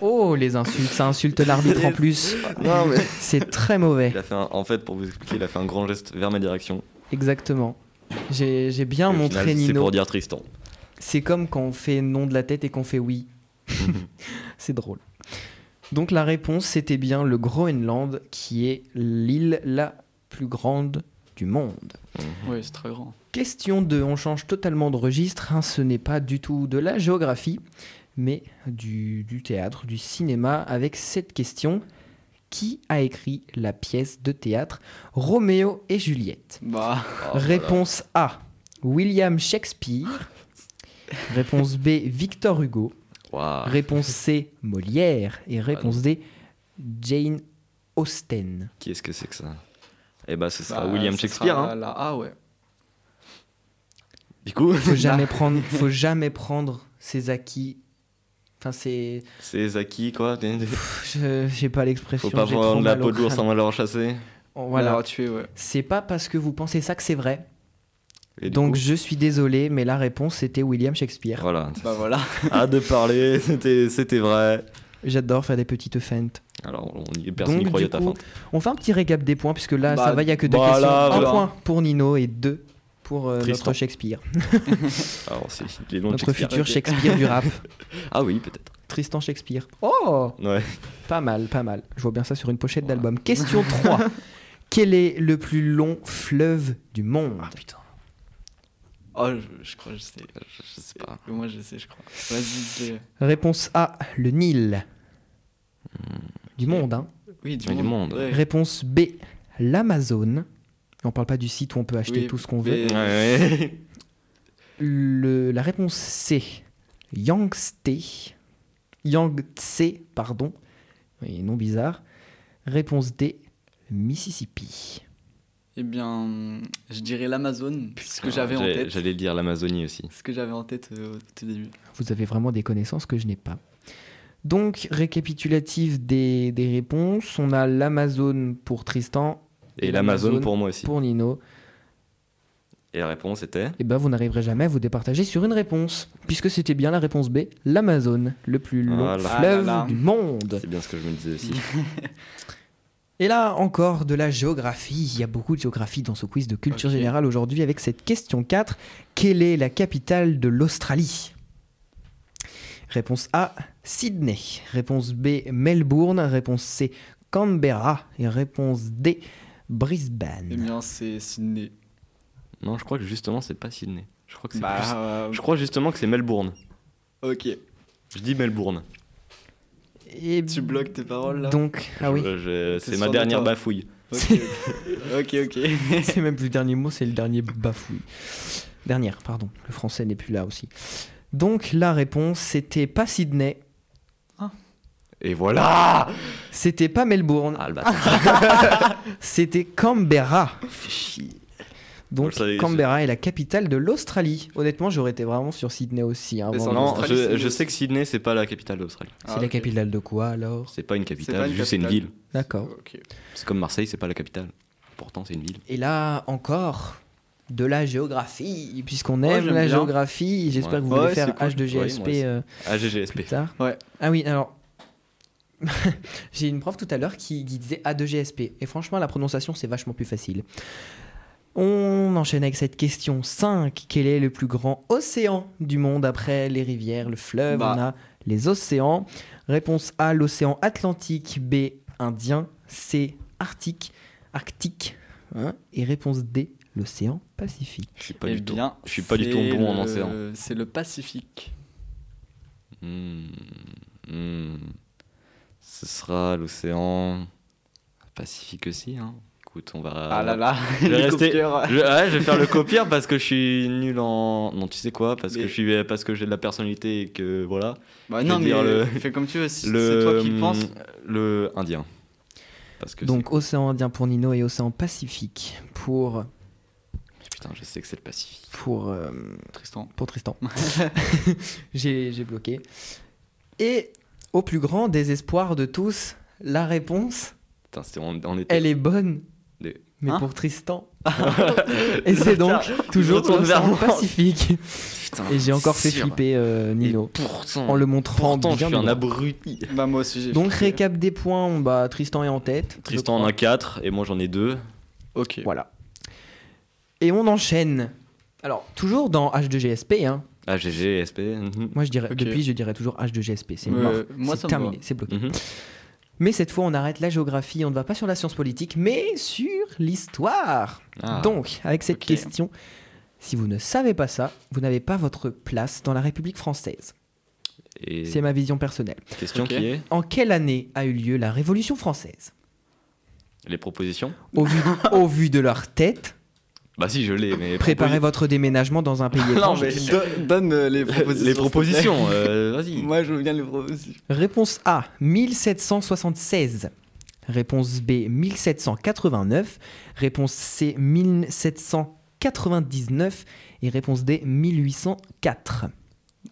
oh, les insultes, ça insulte l'arbitre en plus. Non, mais. C'est très mauvais. Il a fait un- En fait, pour vous expliquer, il a fait un grand geste vers ma direction. Exactement. J'ai bien Et montré final, C'est Nino. pour dire Tristan. C'est comme quand on fait non de la tête et qu'on fait oui. C'est drôle. Donc la réponse, c'était bien le Groenland, qui est l'île la plus grande du monde. Oui, c'est très grand. Question 2, on change totalement de registre, hein, ce n'est pas du tout de la géographie, mais du, du théâtre, du cinéma, avec cette question. Qui a écrit la pièce de théâtre Roméo et Juliette? Bah, Oh, Réponse A, William Shakespeare. Réponse B, Victor Hugo. Réponse C, Molière. Et réponse D, Jane Austen. Qui est-ce que c'est que ça? Eh bah, ce sera bah, William Shakespeare. sera Hein. la A, ouais. Du coup, Faut jamais prendre, faut jamais prendre ses acquis. Enfin, c'est, c'est Zaki, quoi. je j'ai pas l'expression. Faut pas prendre la peau de l'ours sans l'avoir chassé. Voilà. L'avoir tué, ouais. C'est pas parce que vous pensez ça que c'est vrai. Et Donc coup, je suis désolé, mais la réponse c'était William Shakespeare. Voilà. Bah voilà. Hâte de parler, c'était c'était vrai. J'adore faire des petites feintes. Alors, on y, personne n'y croyait à ta coup, fin. On fait un petit récap des points, puisque là, Bah, ça va, il n'y a que deux voilà, questions. Un voilà. point pour Nino et deux pour euh, notre Shakespeare. Alors, c'est les noms de Notre futur. Shakespeare du rap. Ah oui, peut-être. Tristan Shakespeare. Oh Ouais. Pas mal, pas mal. Je vois bien ça sur une pochette Voilà. d'album. Question 3. Quel est le plus long fleuve du monde? Ah putain, Oh, je, je crois que je sais. je, je sais pas. Moi, je sais, je crois. Vas-y. Réponse A, le Nil. Du monde, hein. Oui, du monde. monde. ouais. Réponse B, l'Amazone. On parle pas du site où on peut acheter Oui, tout ce qu'on veut. Ouais. Le- la réponse C, Yangtze. Yangtze, pardon. Oui, non bizarre. Réponse D, Mississippi. Eh bien, je dirais l'Amazone, ce que j'avais en J'allais- tête. J'allais dire l'Amazonie aussi. Ce que j'avais en tête euh, au tout début. Vous avez vraiment des connaissances que je n'ai pas. Donc, récapitulatif des, des réponses. On a l'Amazone pour Tristan. Et Et l'Amazon l'Amazone pour moi aussi. Pour Nino. Et la réponse était Et ben, vous n'arriverez jamais à vous départager sur une réponse. Puisque c'était bien la réponse B, l'Amazone, le plus long Voilà. fleuve Ah là là. du monde. C'est bien ce que je me disais aussi. Et là encore de la géographie. Il y a beaucoup de géographie dans ce quiz de culture générale aujourd'hui avec cette question 4. Quelle est la capitale de l'Australie? Réponse A, Sydney. Réponse B, Melbourne. Réponse C, Canberra. Et réponse D, Brisbane. Eh bien, c'est Sydney. Non, je crois que justement, c'est pas Sydney. Je crois que c'est plus- Bah, euh, Je crois justement que c'est Melbourne. ok. Je dis Melbourne. Et Tu bloques tes paroles là donc, ah oui, c'est ma de dernière bafouille. Ok, ok, ok. c'est même plus le dernier mot, c'est le dernier bafouille. Dernière, pardon. Le français n'est plus là aussi. Donc la réponse, c'était pas Sydney, Et voilà c'était pas Melbourne, Ah, c'était Canberra. Donc Je savais, Canberra est la capitale de l'Australie. Honnêtement, j'aurais été vraiment sur Sydney aussi. hein, Non, je, sais que Sydney, c'est pas la capitale d'Australie. C'est Ah, la ok. capitale de quoi alors? C'est pas une pas capitale, une juste c'est une ville. D'accord. C'est comme Marseille, c'est pas la capitale. Pourtant, c'est une ville. Et là encore de la géographie, puisqu'on Ouais, aime la bien. géographie. J'espère Ouais. que vous voulez Ouais, faire c'est cool. H2GSP Ouais, moi aussi. euh, AGGSP. plus tard. Ouais. Ah oui, alors. J'ai une prof tout à l'heure qui, qui disait A2GSP. Et franchement, la prononciation, c'est vachement plus facile. On enchaîne avec cette question 5. Quel est le plus grand océan du monde après les rivières, le fleuve? Bah. On a les océans. Réponse A, l'océan Atlantique. B, Indien. C, Arctique. Arctique. Hein et réponse D, l'océan Pacifique. Je suis pas Eh du tout. Je suis pas du tout c'est bon en le- océan. C'est le Pacifique. Hmm, hmm. Ce sera l'océan Pacifique aussi. Hein. Écoute, on va. Ah là là, je vais rester-. Je, ouais, je vais faire le copieur parce que je suis nul en. Non, tu sais quoi Parce que je suis, parce que j'ai de la personnalité et que voilà. Bah je non, mais le- fais comme tu veux. Si le, c'est toi qui hum, penses. Le indien. Parce que Donc, océan Indien pour Nino et océan Pacifique pour, putain, je sais que c'est le Pacifique. pour euh, Tristan. pour Tristan. j'ai j'ai bloqué. Et au plus grand désespoir de tous, la réponse, Putain, c'était- on, on était. elle est bonne. Les- Mais Hein pour Tristan. Et c'est donc toujours l'océan. Pacifique. Putain, Et j'ai encore fait sûr. flipper euh, Et Nino pourtant, en le montrant pourtant, je bien suis un abruti. Bah moi aussi j'ai. Donc fait- récap des points, bah, Tristan est en tête. Tristan en a 4 et moi j'en ai 2. Ok. Voilà. Et on enchaîne. Alors, toujours dans H2GSP, hein. AGG, SP. mhm. Moi, je dirais, depuis, je dirais toujours H2GSP. C'est me terminé, c'est bloqué. Mhm. Mais cette fois, on arrête la géographie. On ne va pas sur la science politique, mais sur l'histoire. Ah. Donc, avec cette question, si vous ne savez pas ça, vous n'avez pas votre place dans la République française. Et C'est ma vision personnelle. question qui est En quelle année a eu lieu la Révolution française? Les propositions? Au vu, au vu de leur tête, Bah si, je l'ai, mais préparez votre déménagement dans un pays Non étranger. mais do- donne euh, les propositions. les propositions. euh, Vas-y. Moi je veux bien les propositions. Réponse A, 1776. Réponse B, 1789. Réponse C, 1799. Et réponse D, 1804.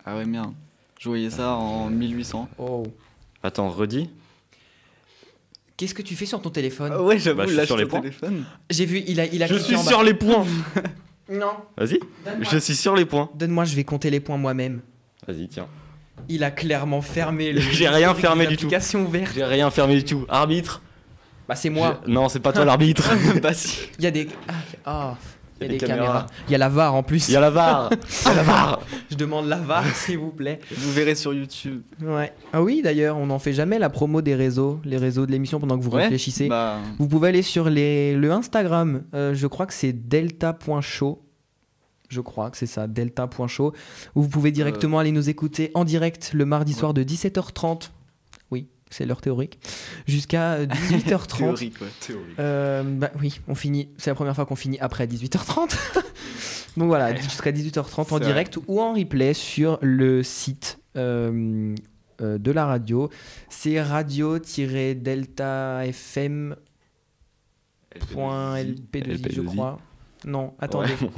Ah ouais bien. Je voyais ça en 1800. Oh. Attends, redis. Qu'est-ce que tu fais sur ton téléphone ouais j'avoue Bah, je suis sur les ton points. téléphone. J'ai vu, il a, il a Je suis en bas. sur les points. Non, Vas-y. Je suis sur les points. Donne-moi, je vais compter les points moi-même. Vas-y, tiens. Il a clairement fermé le. J'ai rien fermé du tout. ouvertes. J'ai rien fermé du tout. Arbitre. Bah, c'est moi. Je- Non, c'est pas toi l'arbitre. bah si. Il y a des. Ah, ah, il y a des des caméras. caméras. Il y a la VAR en plus. Il y a la VAR. Il y a la VAR. Je demande la VAR, s'il vous plaît. Vous verrez sur YouTube. Ouais. Ah oui, d'ailleurs, on n'en fait jamais la promo des réseaux, les réseaux de l'émission pendant que vous Ouais, réfléchissez. Bah Vous pouvez aller sur les, le Instagram, euh, je crois que c'est delta.show. Je crois que c'est ça, delta.show. Où vous pouvez directement aller nous écouter en direct le mardi soir de 17h30. C'est l'heure théorique. Jusqu'à euh, 18h30. théorique ouais. Théorique. Euh, bah oui, on finit. C'est la première fois qu'on finit après 18h30. Donc voilà, jusqu'à 18h30 en direct ou en replay sur le site euh, euh, de la radio. C'est radio-deltafm.lp2i, je crois. Non, attendez, Ouais.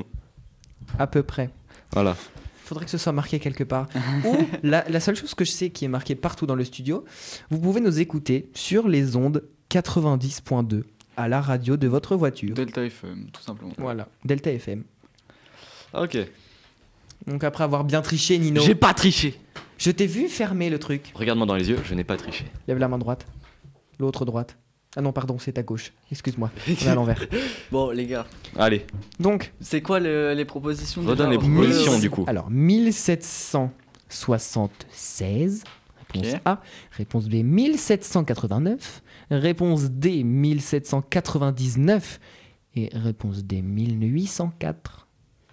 à peu près. Voilà. Faudrait que ce soit marqué quelque part. Ou la, la seule chose que je sais qui est marquée partout dans le studio, vous pouvez nous écouter sur les ondes 90.2 à la radio de votre voiture. Delta FM tout simplement. Voilà, Delta FM. Ok. Donc après avoir bien triché, Nino, J'ai pas triché. je t'ai vu fermer le truc. Regarde-moi dans les yeux, je n'ai pas triché. Lève la main droite. L'autre droite. Ah non, pardon, c'est ta gauche. Excuse-moi, on est à l'envers. Bon les gars, Donc, c'est quoi le- les propositions Redonne les propositions, du coup. alors 1776, 1776. Réponse. A. Réponse B 1789. Réponse D 1799. Et réponse D 1804.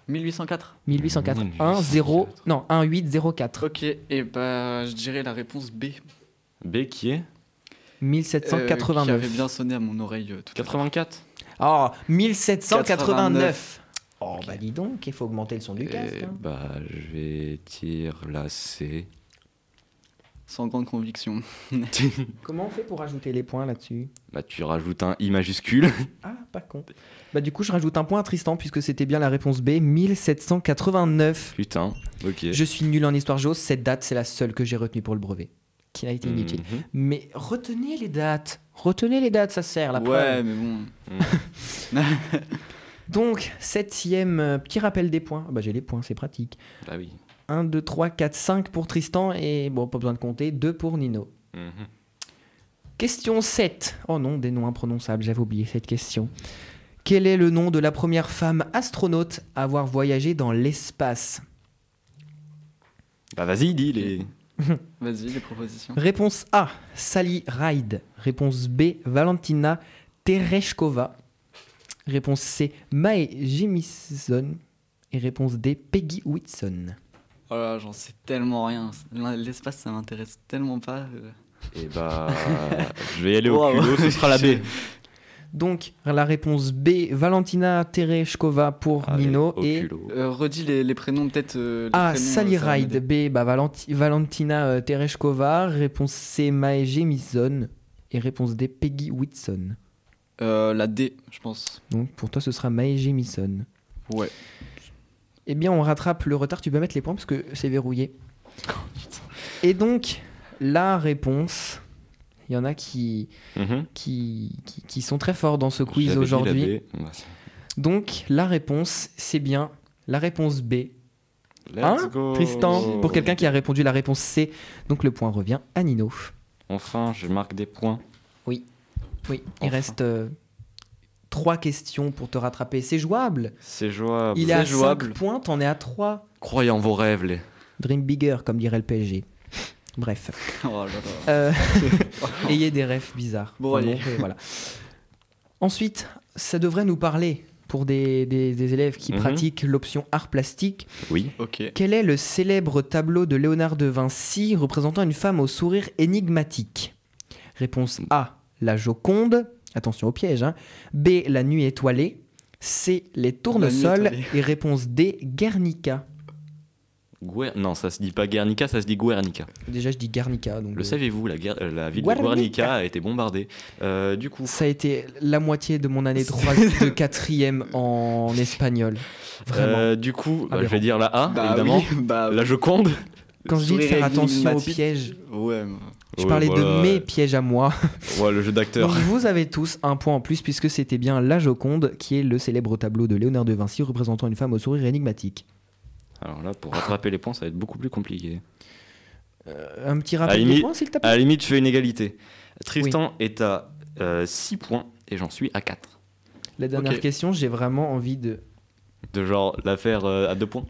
1804 1804. 1 1804. 0 non 1 8 0 4. Ok, et bah je dirais la réponse B. B qui est? Euh, qui 1789. avait bien sonné à mon oreille euh, tout à l'heure. 84. Oh 1789. 89. Oh bah dis donc, il faut augmenter le son du casque. Et hein. bah, je vais dire la C. Sans grande conviction. Comment on fait pour ajouter les points là-dessus? Bah, tu rajoutes un I majuscule. Ah, pas con. Bah du coup, je rajoute un point à Tristan puisque c'était bien la réponse B, 1789. Putain, ok. Je suis nul en histoire géo, cette date c'est la seule que j'ai retenue pour le brevet, qui a été inutile. Mhm. Mais retenez les dates, retenez les dates, ça sert la ouais, preuve. mais bon. Donc, septième euh, petit rappel des points. Ah Bah j'ai les points, c'est pratique. Bah oui. 1, 2, 3, 4, 5 pour Tristan et bon, pas besoin de compter, 2 pour Nino. Mhm. Question 7. Oh non, des noms imprononçables, j'avais oublié cette question. Quel est le nom de la première femme astronaute à avoir voyagé dans l'espace? Bah vas-y, dis les. Vas-y, les propositions. Réponse A, Sally Ride. Réponse B, Valentina Tereshkova. Réponse C, Mae Jemison. Et réponse D, Peggy Whitson. Oh là, j'en sais tellement rien. L'espace, ça m'intéresse tellement pas. Et bah, je vais y aller au Wow. culot, ce sera la B. Donc, la réponse B, Valentina Tereshkova pour Nino. Et. Euh, redis les, les prénoms, peut-être. euh, les A, prénoms, Sally euh, Ride. B, bah, Valenti- Valentina euh, Tereshkova. Réponse C, Mae Jemison. Et réponse D, Peggy Whitson. Euh, la D, je pense. Donc, pour toi, ce sera Mae Jemison. Ouais. Eh bien, on rattrape le retard. Tu peux mettre les points parce que c'est verrouillé. Et donc, la réponse, il y en a qui, Mhm. qui, qui, qui sont très forts dans ce quiz aujourd'hui. Donc, la réponse, c'est bien la réponse B. Let's Hein go. Tristan, pour quelqu'un qui a répondu la réponse C, donc le point revient à Nino. Enfin, je marque des points. Oui, il Enfin. reste euh, trois questions pour te rattraper. C'est jouable. C'est jouable. Il est à C'est jouable. 5 points, t'en es à 3. Croyez en vos rêves, les. Dream bigger, comme dirait le PSG. Bref. Oh là là. Euh, ayez des rêves bizarres. Bon, allez. voilà. Ensuite, ça devrait nous parler pour des, des- des élèves qui Mhm. pratiquent l'option art plastique. Oui. Ok. Quel est le célèbre tableau de Léonard de Vinci représentant une femme au sourire énigmatique? Réponse A, la Joconde. Attention au piège. hein. B, la nuit étoilée. C, les tournesols. Et réponse D, Guernica. Guer- Non, ça se dit pas Guernica, ça se dit Guernica. Déjà, je dis Guernica. Donc Le euh, savez-vous, la, guerre- euh, la ville Guernica. de Guernica a été bombardée. Euh, du coup, Ça a été la moitié de mon année 3 de quatrième en espagnol. Vraiment. euh, du coup, bah, je vais dire la A, Bah évidemment. oui, bah La Joconde. Quand je dis de faire attention aux pièges, Ouais. je Ouais, parlais de mes pièges à moi. Ouais, le jeu d'acteur. Vous avez tous un point en plus puisque c'était bien la Joconde qui est le célèbre tableau de Léonard de Vinci représentant une femme au sourire énigmatique. Alors là, pour rattraper les points, ça va être beaucoup plus compliqué. Euh, un petit À rappel la de limite- points s'il te À plaît la limite, je fais une égalité. Tristan est à 6 points et j'en suis à 4. La dernière ok. question, j'ai vraiment envie de... De genre la faire euh, à 2 points.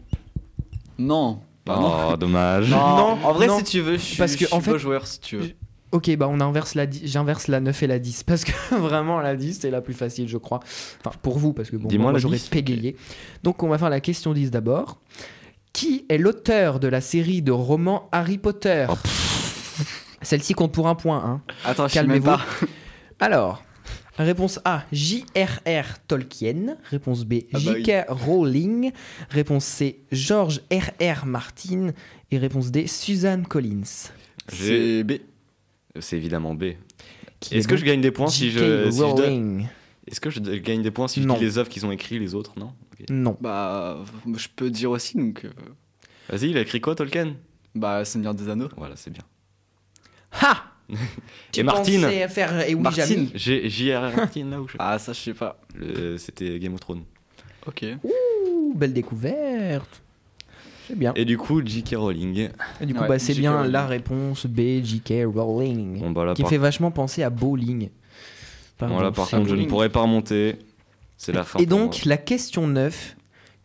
Non. Bah non. Oh, dommage. Non, Non, en vrai, non. si tu veux, je suis, Parce que, je suis en fait, beau joueur si tu veux. Ok, bah on inverse la dix- j'inverse la 9 et la 10 parce que vraiment la 10 c'est la plus facile je crois. Enfin pour vous parce que bon, moi, la j'aurais 10. pégayé. Donc on va faire la question 10 d'abord. Qui est l'auteur de la série de romans Harry Potter Oh, Celle-ci compte pour un point. Hein. Attends, Calmez-vous. Alors, réponse A, J.R.R. Tolkien. Réponse B, Ah bah oui. J.K. Rowling. Réponse C, George R.R. Martin. Et réponse D, Suzanne Collins. C'est B. C'est évidemment B. Est-ce est que je gagne des points si je, J.K. si je donne- Rowling. Est-ce que je gagne des points si je Non. dis les œuvres qu'ils ont écrits les autres Non? Non. Bah, je peux dire aussi, donc. euh, Vas-y, il a écrit quoi Tolkien? Bah, Seigneur des Anneaux. Voilà, c'est bien. Ha Et Martine? Pensais faire et oui, Martine. J.R.R. Martin là où je... Ah, ça, je sais pas. Le- C'était Game of Thrones. Ok. Ouh, belle découverte. C'est bien. Et du coup, J.K. Rowling. Et du coup, Ouais, bah, c'est bien Rowling. la réponse B, J.K. Rowling. Bon, bah là, qui par, fait vachement penser à bowling. Pardon, bon, là, par contre, je ne pourrais pas remonter. C'est la fin. Et donc, moi. la question 9,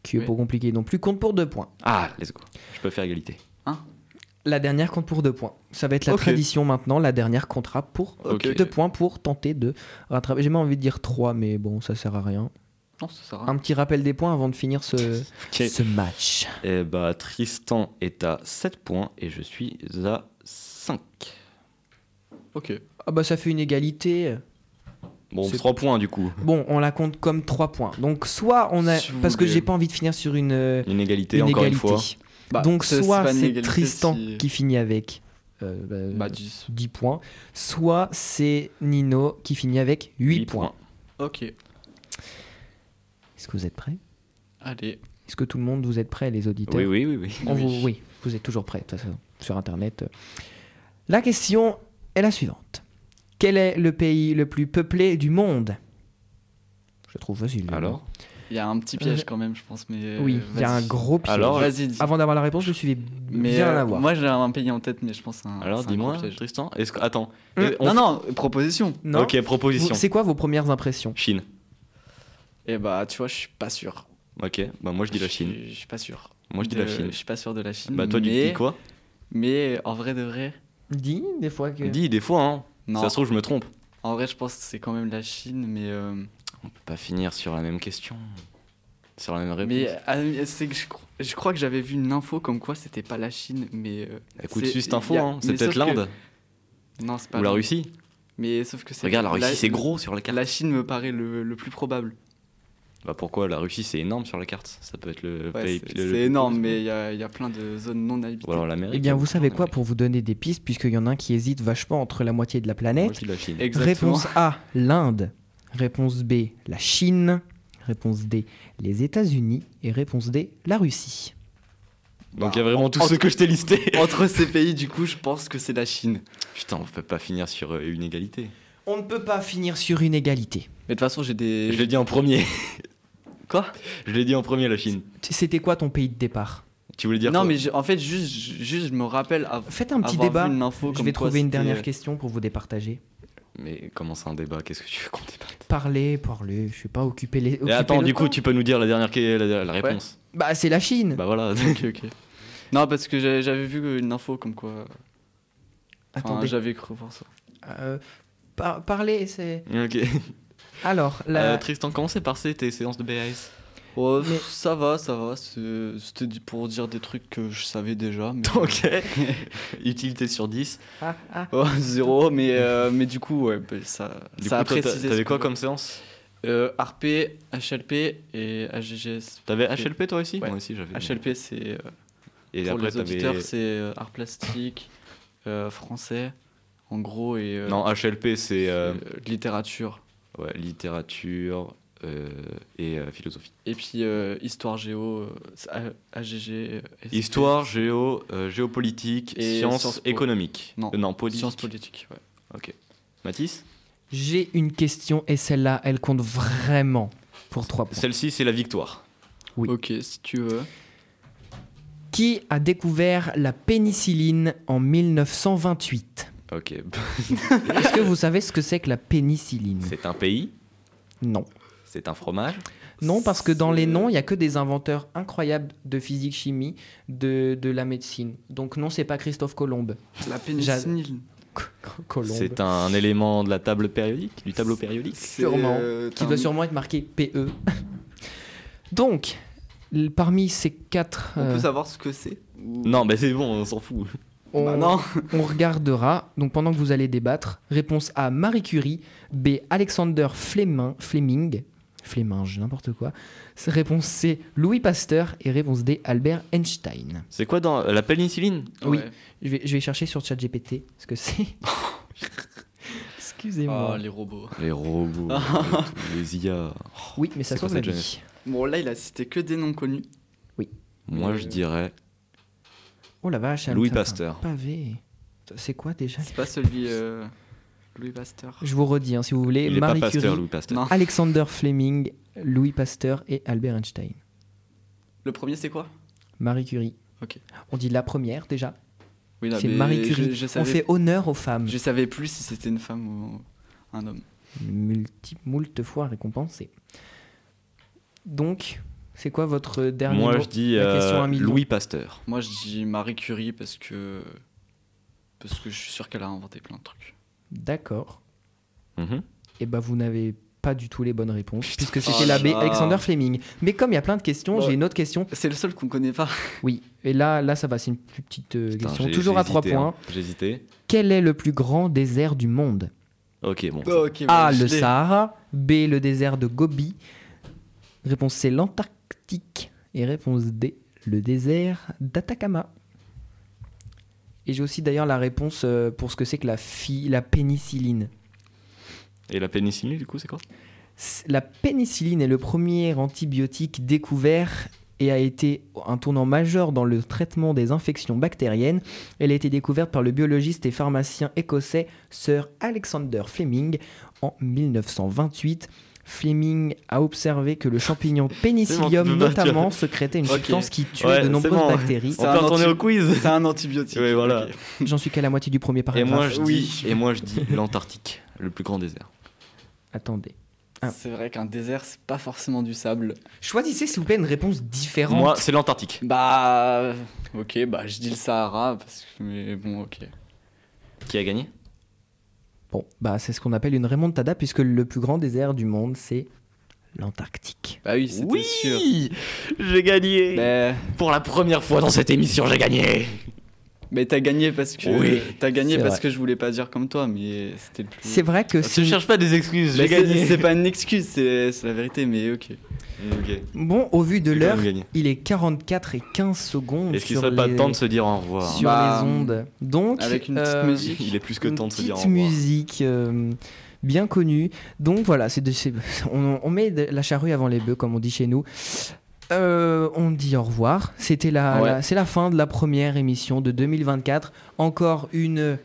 qui est Oui. pas compliquée non plus, compte pour deux points. Ah, let's go. Je peux faire égalité. La dernière compte pour deux points. Ça va être la tradition maintenant. La dernière comptera pour Ok. deux points pour tenter de rattraper. J'ai même envie de dire trois, mais bon, ça sert à rien. Non, ça sert à rien. Un petit rappel des points avant de finir ce, match. Et bah, Tristan est à 7 points et je suis à 5. Ok. Ah bah ça fait une égalité. Bon, C'est- 3 points du coup. Bon, on la compte comme trois points. Donc soit on a... Si Parce que j'ai pas envie de finir sur une, euh, Une égalité, une encore égalité. une fois. Bah, Donc soit c'est Tristan si- qui finit avec euh, bah, Bah 10. 10 points, soit c'est Nino qui finit avec 8, Huit points. Ok. Est-ce que vous êtes prêts? Allez. Est-ce que tout le monde vous êtes prêts les auditeurs? Oui, oui, oui, oui. On vous- oui, vous êtes toujours prêts, de toute façon, sur Internet. La question est la suivante. Quel est le pays le plus peuplé du monde? Je trouve facile. Alors Il y a un petit piège quand même, je pense. Mais Oui, il y a un gros piège. Alors, Vas-y. Avant d'avoir la réponse, je suivais Mais bien euh, la voir. moi j'ai un pays en tête, mais je pense que c'est un. Alors, dis-moi. Tristan. Est-ce que... Attends. Hum, on Non, non, proposition. Non Ok, proposition. Vous- C'est quoi vos premières impressions? Chine. Et bah, tu vois, je suis pas sûr. Ok, bah moi je dis la Chine. suis- Je suis pas sûr. Moi je dis De- la Chine. Je suis pas sûr de la Chine. Bah toi tu mais, dis quoi? Mais en vrai de vrai, Dis des fois que. Dis des fois, hein. Non. Ça se trouve, je me trompe. En vrai, je pense que c'est quand même la Chine, mais. euh, On peut pas finir sur la même question. Sur la même réponse. Mais euh, c'est que je, cro- je crois que j'avais vu une info comme quoi c'était pas la Chine, mais. euh, Écoute, c'est- suis cette info, hein. c'est mais peut-être que- l'Inde Non, c'est pas ou la. Russie. Mais sauf que c'est. Regarde, la Russie c'est gros sur la carte. La Chine me paraît le, le plus probable. Bah pourquoi La Russie c'est énorme sur la carte? Ça peut être le Ouais, pays. c'est énorme, mais il y a, il y a plein de zones non habitées. L'Amérique. Eh bien, vous savez quoi pour vous donner des pistes, puisqu'il y en a un qui hésite vachement entre la moitié de la planète? La Chine. Exactement. Réponse A, l'Inde. Réponse B, la Chine. Réponse D, les États-Unis. Et réponse D, la Russie. Donc il y a vraiment tous ceux que je t'ai listés. Entre ces pays, du coup, je pense que c'est la Chine. Putain, on peut pas finir sur euh, une égalité. On ne peut pas finir sur une égalité. Mais de toute façon, j'ai des. Je l'ai dit en premier. Quoi? Je l'ai dit en premier la Chine. C'était quoi ton pays de départ? Tu voulais dire Non, quoi? mais en fait, juste, juste, je me rappelle. av- Faites un petit débat. vu une info Je vais quoi trouver une dernière question pour vous départager. Mais comment c'est un débat? Qu'est-ce que tu veux qu'on débatte? Parlez, parlez. Je sais pas occuper les. Et attends, du coup, tu peux nous dire la dernière la, la réponse Bah, c'est la Chine. Bah voilà. Ok, ok. Non, parce que j'avais j'avais vu une info comme quoi. Enfin, Attendez. j'avais cru voir ça. Euh, par- parlez, c'est. ok. Alors, la. Euh, Tristan, comment c'est passé tes séances de BAS Ouais, Mais- ça va, ça va. C'était pour dire des trucs que je savais déjà. Mais... Ok. Utilité sur 10. Ah, ah. Oh, zéro, mais, euh, mais du coup, ouais, bah, ça, Du ça a coup, précisé. t'avais quoi comme séance? Euh, RP, HLP et AGGS. T'avais HLP toi aussi? Ouais. Moi aussi j'avais. HLP, c'est euh, Et pour après les auditeurs, c'est euh, art plastique, euh, français, en gros, et euh, Non, HLP c'est euh, euh, littérature. ouais, littérature euh, et euh, philosophie. Et puis euh, histoire géo, euh, AGG. euh, SP. Histoire, géo, euh, géopolitique, Et sciences économiques. Non, Euh, non politique. Sciences politiques, ouais. Ok. Mathis J'ai une question et celle-là, elle compte vraiment pour 3 points. Celle-ci c'est la victoire. Oui. Ok, si tu veux. Qui a découvert la pénicilline en 1928 Ok. Est-ce que vous savez ce que c'est que la pénicilline? C'est un pays? Non. C'est un fromage? Non, parce que dans les noms, il n'y a que des inventeurs incroyables de physique-chimie, de, de la médecine. Donc non, c'est pas Christophe Colomb. La pénicilline. Colomb. C'est un élément de la table périodique, du tableau périodique? Sûrement. euh, Qui doit sûrement être marqué PE. Donc, parmi ces quatre... On euh, peut savoir ce que c'est? Non, mais c'est bon, on s'en fout. On, Bah non. on regardera, donc pendant que vous allez débattre, réponse A, Marie Curie, B, Alexander Flemin- Fleming, Fleminge, n'importe quoi. Réponse C, Louis Pasteur, et réponse D, Albert Einstein. C'est quoi dans la pénicilline? Oui. Ouais. Je vais, je vais chercher sur ChatGPT ce que c'est. Excusez-moi. Ah, les robots. Les robots, les, IA. oui, mais ça sauve la vie. Bon, là, il a cité que des noms connus. Moi, Euh, je dirais Oh la vache, Louis Pasteur. Pavé. C'est quoi déjà C'est pas celui. euh, Louis Pasteur. Je vous redis, hein, si vous voulez. il Marie pas Pasteur, Curie, Louis Pasteur. Non. Alexander Fleming, Louis Pasteur et Albert Einstein. Le premier, c'est quoi? Marie Curie. Ok. On dit la première déjà. Oui, C'est Marie Curie. Je, je On fait honneur aux femmes. je savais plus si c'était une femme ou un homme. Multi, moult fois récompensée. Donc, C'est quoi votre dernier Moi, mot je dis La question euh, à un million. Louis Pasteur. Moi, je dis Marie Curie parce que. Parce que je suis sûr qu'elle a inventé plein de trucs. D'accord. Mhm. Et bah, vous n'avez pas du tout les bonnes réponses, puisque Oh c'était là la B, là. Alexander Fleming. Mais comme il y a plein de questions, Ouais. j'ai une autre question. C'est le seul qu'on connaît pas. Oui, et là, là ça va, c'est une plus petite euh, Putain, question. Toujours à 3 hésité, points. hein. Hésité. Quel est le plus grand désert du monde? Ok, bon. A. Le. Sahara. B. Le désert de Gobi. Réponse C. L'Antarctique. Et réponse D. Le désert d'Atacama. Et j'ai aussi d'ailleurs la réponse euh, pour ce que c'est que la, la pénicilline. Et la pénicilline, du coup, c'est quoi? La pénicilline est le premier antibiotique découvert et a été un tournant majeur dans le traitement des infections bactériennes. Elle a été découverte par le biologiste et pharmacien écossais Sir Alexander Fleming en 1928. Fleming a observé que le champignon Penicillium bon, notamment secrétait une substance qui tuait Ouais, de nombreuses bon. bactéries. On peut retourner au quiz C'est un antibiotique. Oui, voilà. ok. J'en suis qu'à la moitié du premier Et paragraphe. moi, je Oui. dis, et moi, je dis l'Antarctique, le plus grand désert. Attendez. Ah. C'est vrai qu'un désert, c'est pas forcément du sable. Choisissez s'il vous plaît une réponse différente. Moi, c'est l'Antarctique. Bah. Ok, bah je dis le Sahara, parce que. Mais bon, ok. Qui a gagné? Bon, bah c'est ce qu'on appelle une remontada puisque le plus grand désert du monde c'est l'Antarctique. Bah oui, c'était sûr. J'ai gagné Mais, Pour la première fois dans cette émission, j'ai gagné mais t'as gagné parce que. Oui, T'as gagné parce vrai. que je voulais pas dire comme toi, mais c'était le plus. C'est vrai que Tu c'est cherches pas des excuses, j'ai c'est- gagné C'est pas une excuse, c'est la vérité, mais ok. Bon au vu de l'heure, il est 44 et 15 secondes Est-ce qu'il serait pas les, temps de se dire au revoir sur Bah, les ondes. Donc Avec une petite euh, musique. Il est plus que temps de se dire au petite revoir. musique euh, bien connue. Donc voilà, c'est on, on met de- la charrue avant les bœufs comme on dit chez nous. Euh, on dit au revoir. C'était la, Ouais. la- c'est la fin de la première émission de 2024. Encore une.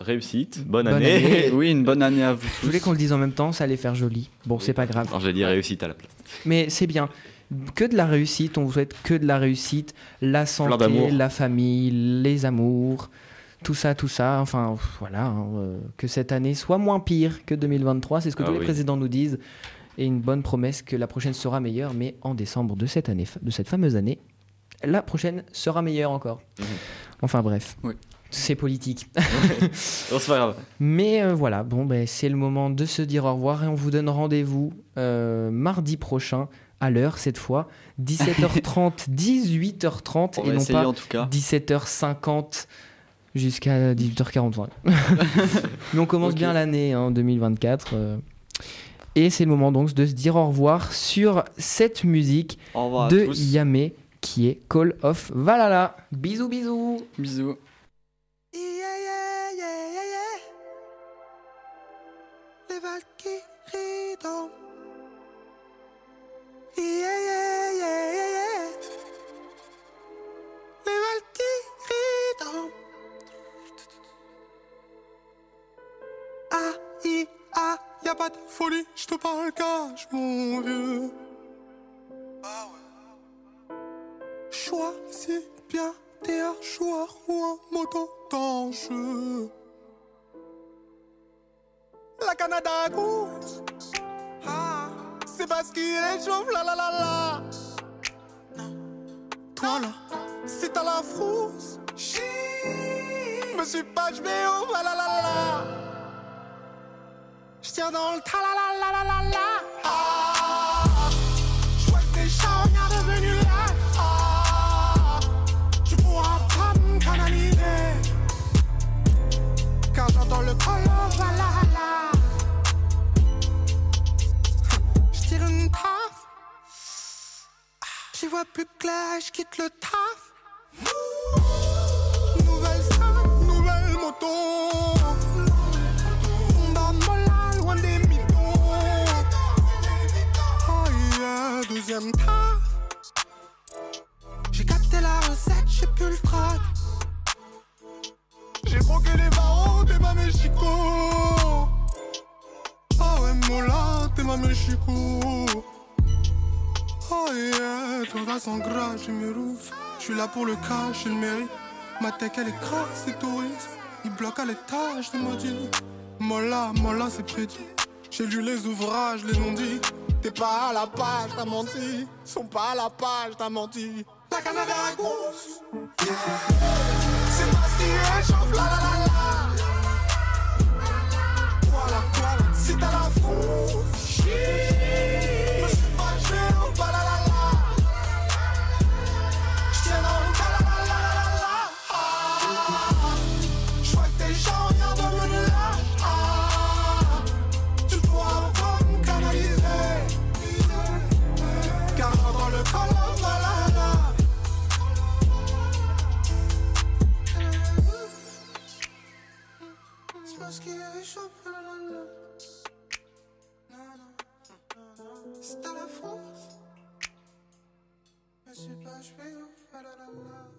Réussite, bonne, Bonne année. année. Oui, une bonne année à vous Je voulais qu'on le dise en même temps, ça allait faire joli. Bon, c'est pas grave. Non, j'ai dit réussite à la place. Mais c'est bien. Que de la réussite, on vous souhaite que de la réussite, la santé, la famille, les amours, tout ça, tout ça. Enfin, voilà, hein, euh, que cette année soit moins pire que 2023, c'est ce que Ah tous les présidents nous disent. Et une bonne promesse que la prochaine sera meilleure, mais en décembre de cette année, de cette fameuse année, la prochaine sera meilleure encore. Mhm. Enfin bref, Oui. c'est politique. C'est pas grave. Mais euh, voilà, bon, ben, c'est le moment de se dire au revoir et on vous donne rendez-vous euh, mardi prochain à l'heure cette fois, 17h30, 18h30 On et non pas en tout cas. 17h50 jusqu'à 18h45. Mais on commence bien l'année hein, 2024. euh. Et c'est le moment donc de se dire au revoir sur cette musique de tous. Yamé qui est Call of Valhalla. Bisous, bisous. Bisous. Yeah, yeah, yeah, yeah, yeah. Les Valkyries pas de folie, je te parle cash, mon vieux. Ah ouais. Choisis bien, t'es un ou un moto d'enjeu. La Canada Goose, ah, c'est parce qu'il est chauve, la la la la. Toi là, si t'as la frousse, chi, me suis pas, je la la la la. J'tire dans le ta la la la la la la. Ah, j'vois que t'es devenu là. Ah, tu pourras pas me canaliser. Car j'entends le colo, voilà là. J'tire une taf. J'y vois plus clair, j'quitte le taf. J'ai capté la recette, j'ai plus le trac. J'ai croqué les barreaux, t'es ma Mexico. Ah ouais, Mola, t'es ma Mexico. Oh yeah, tout sans gras, j'ai mes rouges. J'suis là pour le cash, j'ai le mérite. Ma tech, elle est crasse, c'est touriste. Il bloque à l'étage de maudit. Molla, Molla, c'est prédit. J'ai lu les ouvrages, les non-dits. T'es pas à la page, t'as menti. Sont pas à la page, t'as menti. La canne à gauche. C'est pas ce qui réchauffe, la la la la. Voilà, voilà, si t'as la frousse. Me C'est à la force. Mais c'est pas joué, la la la.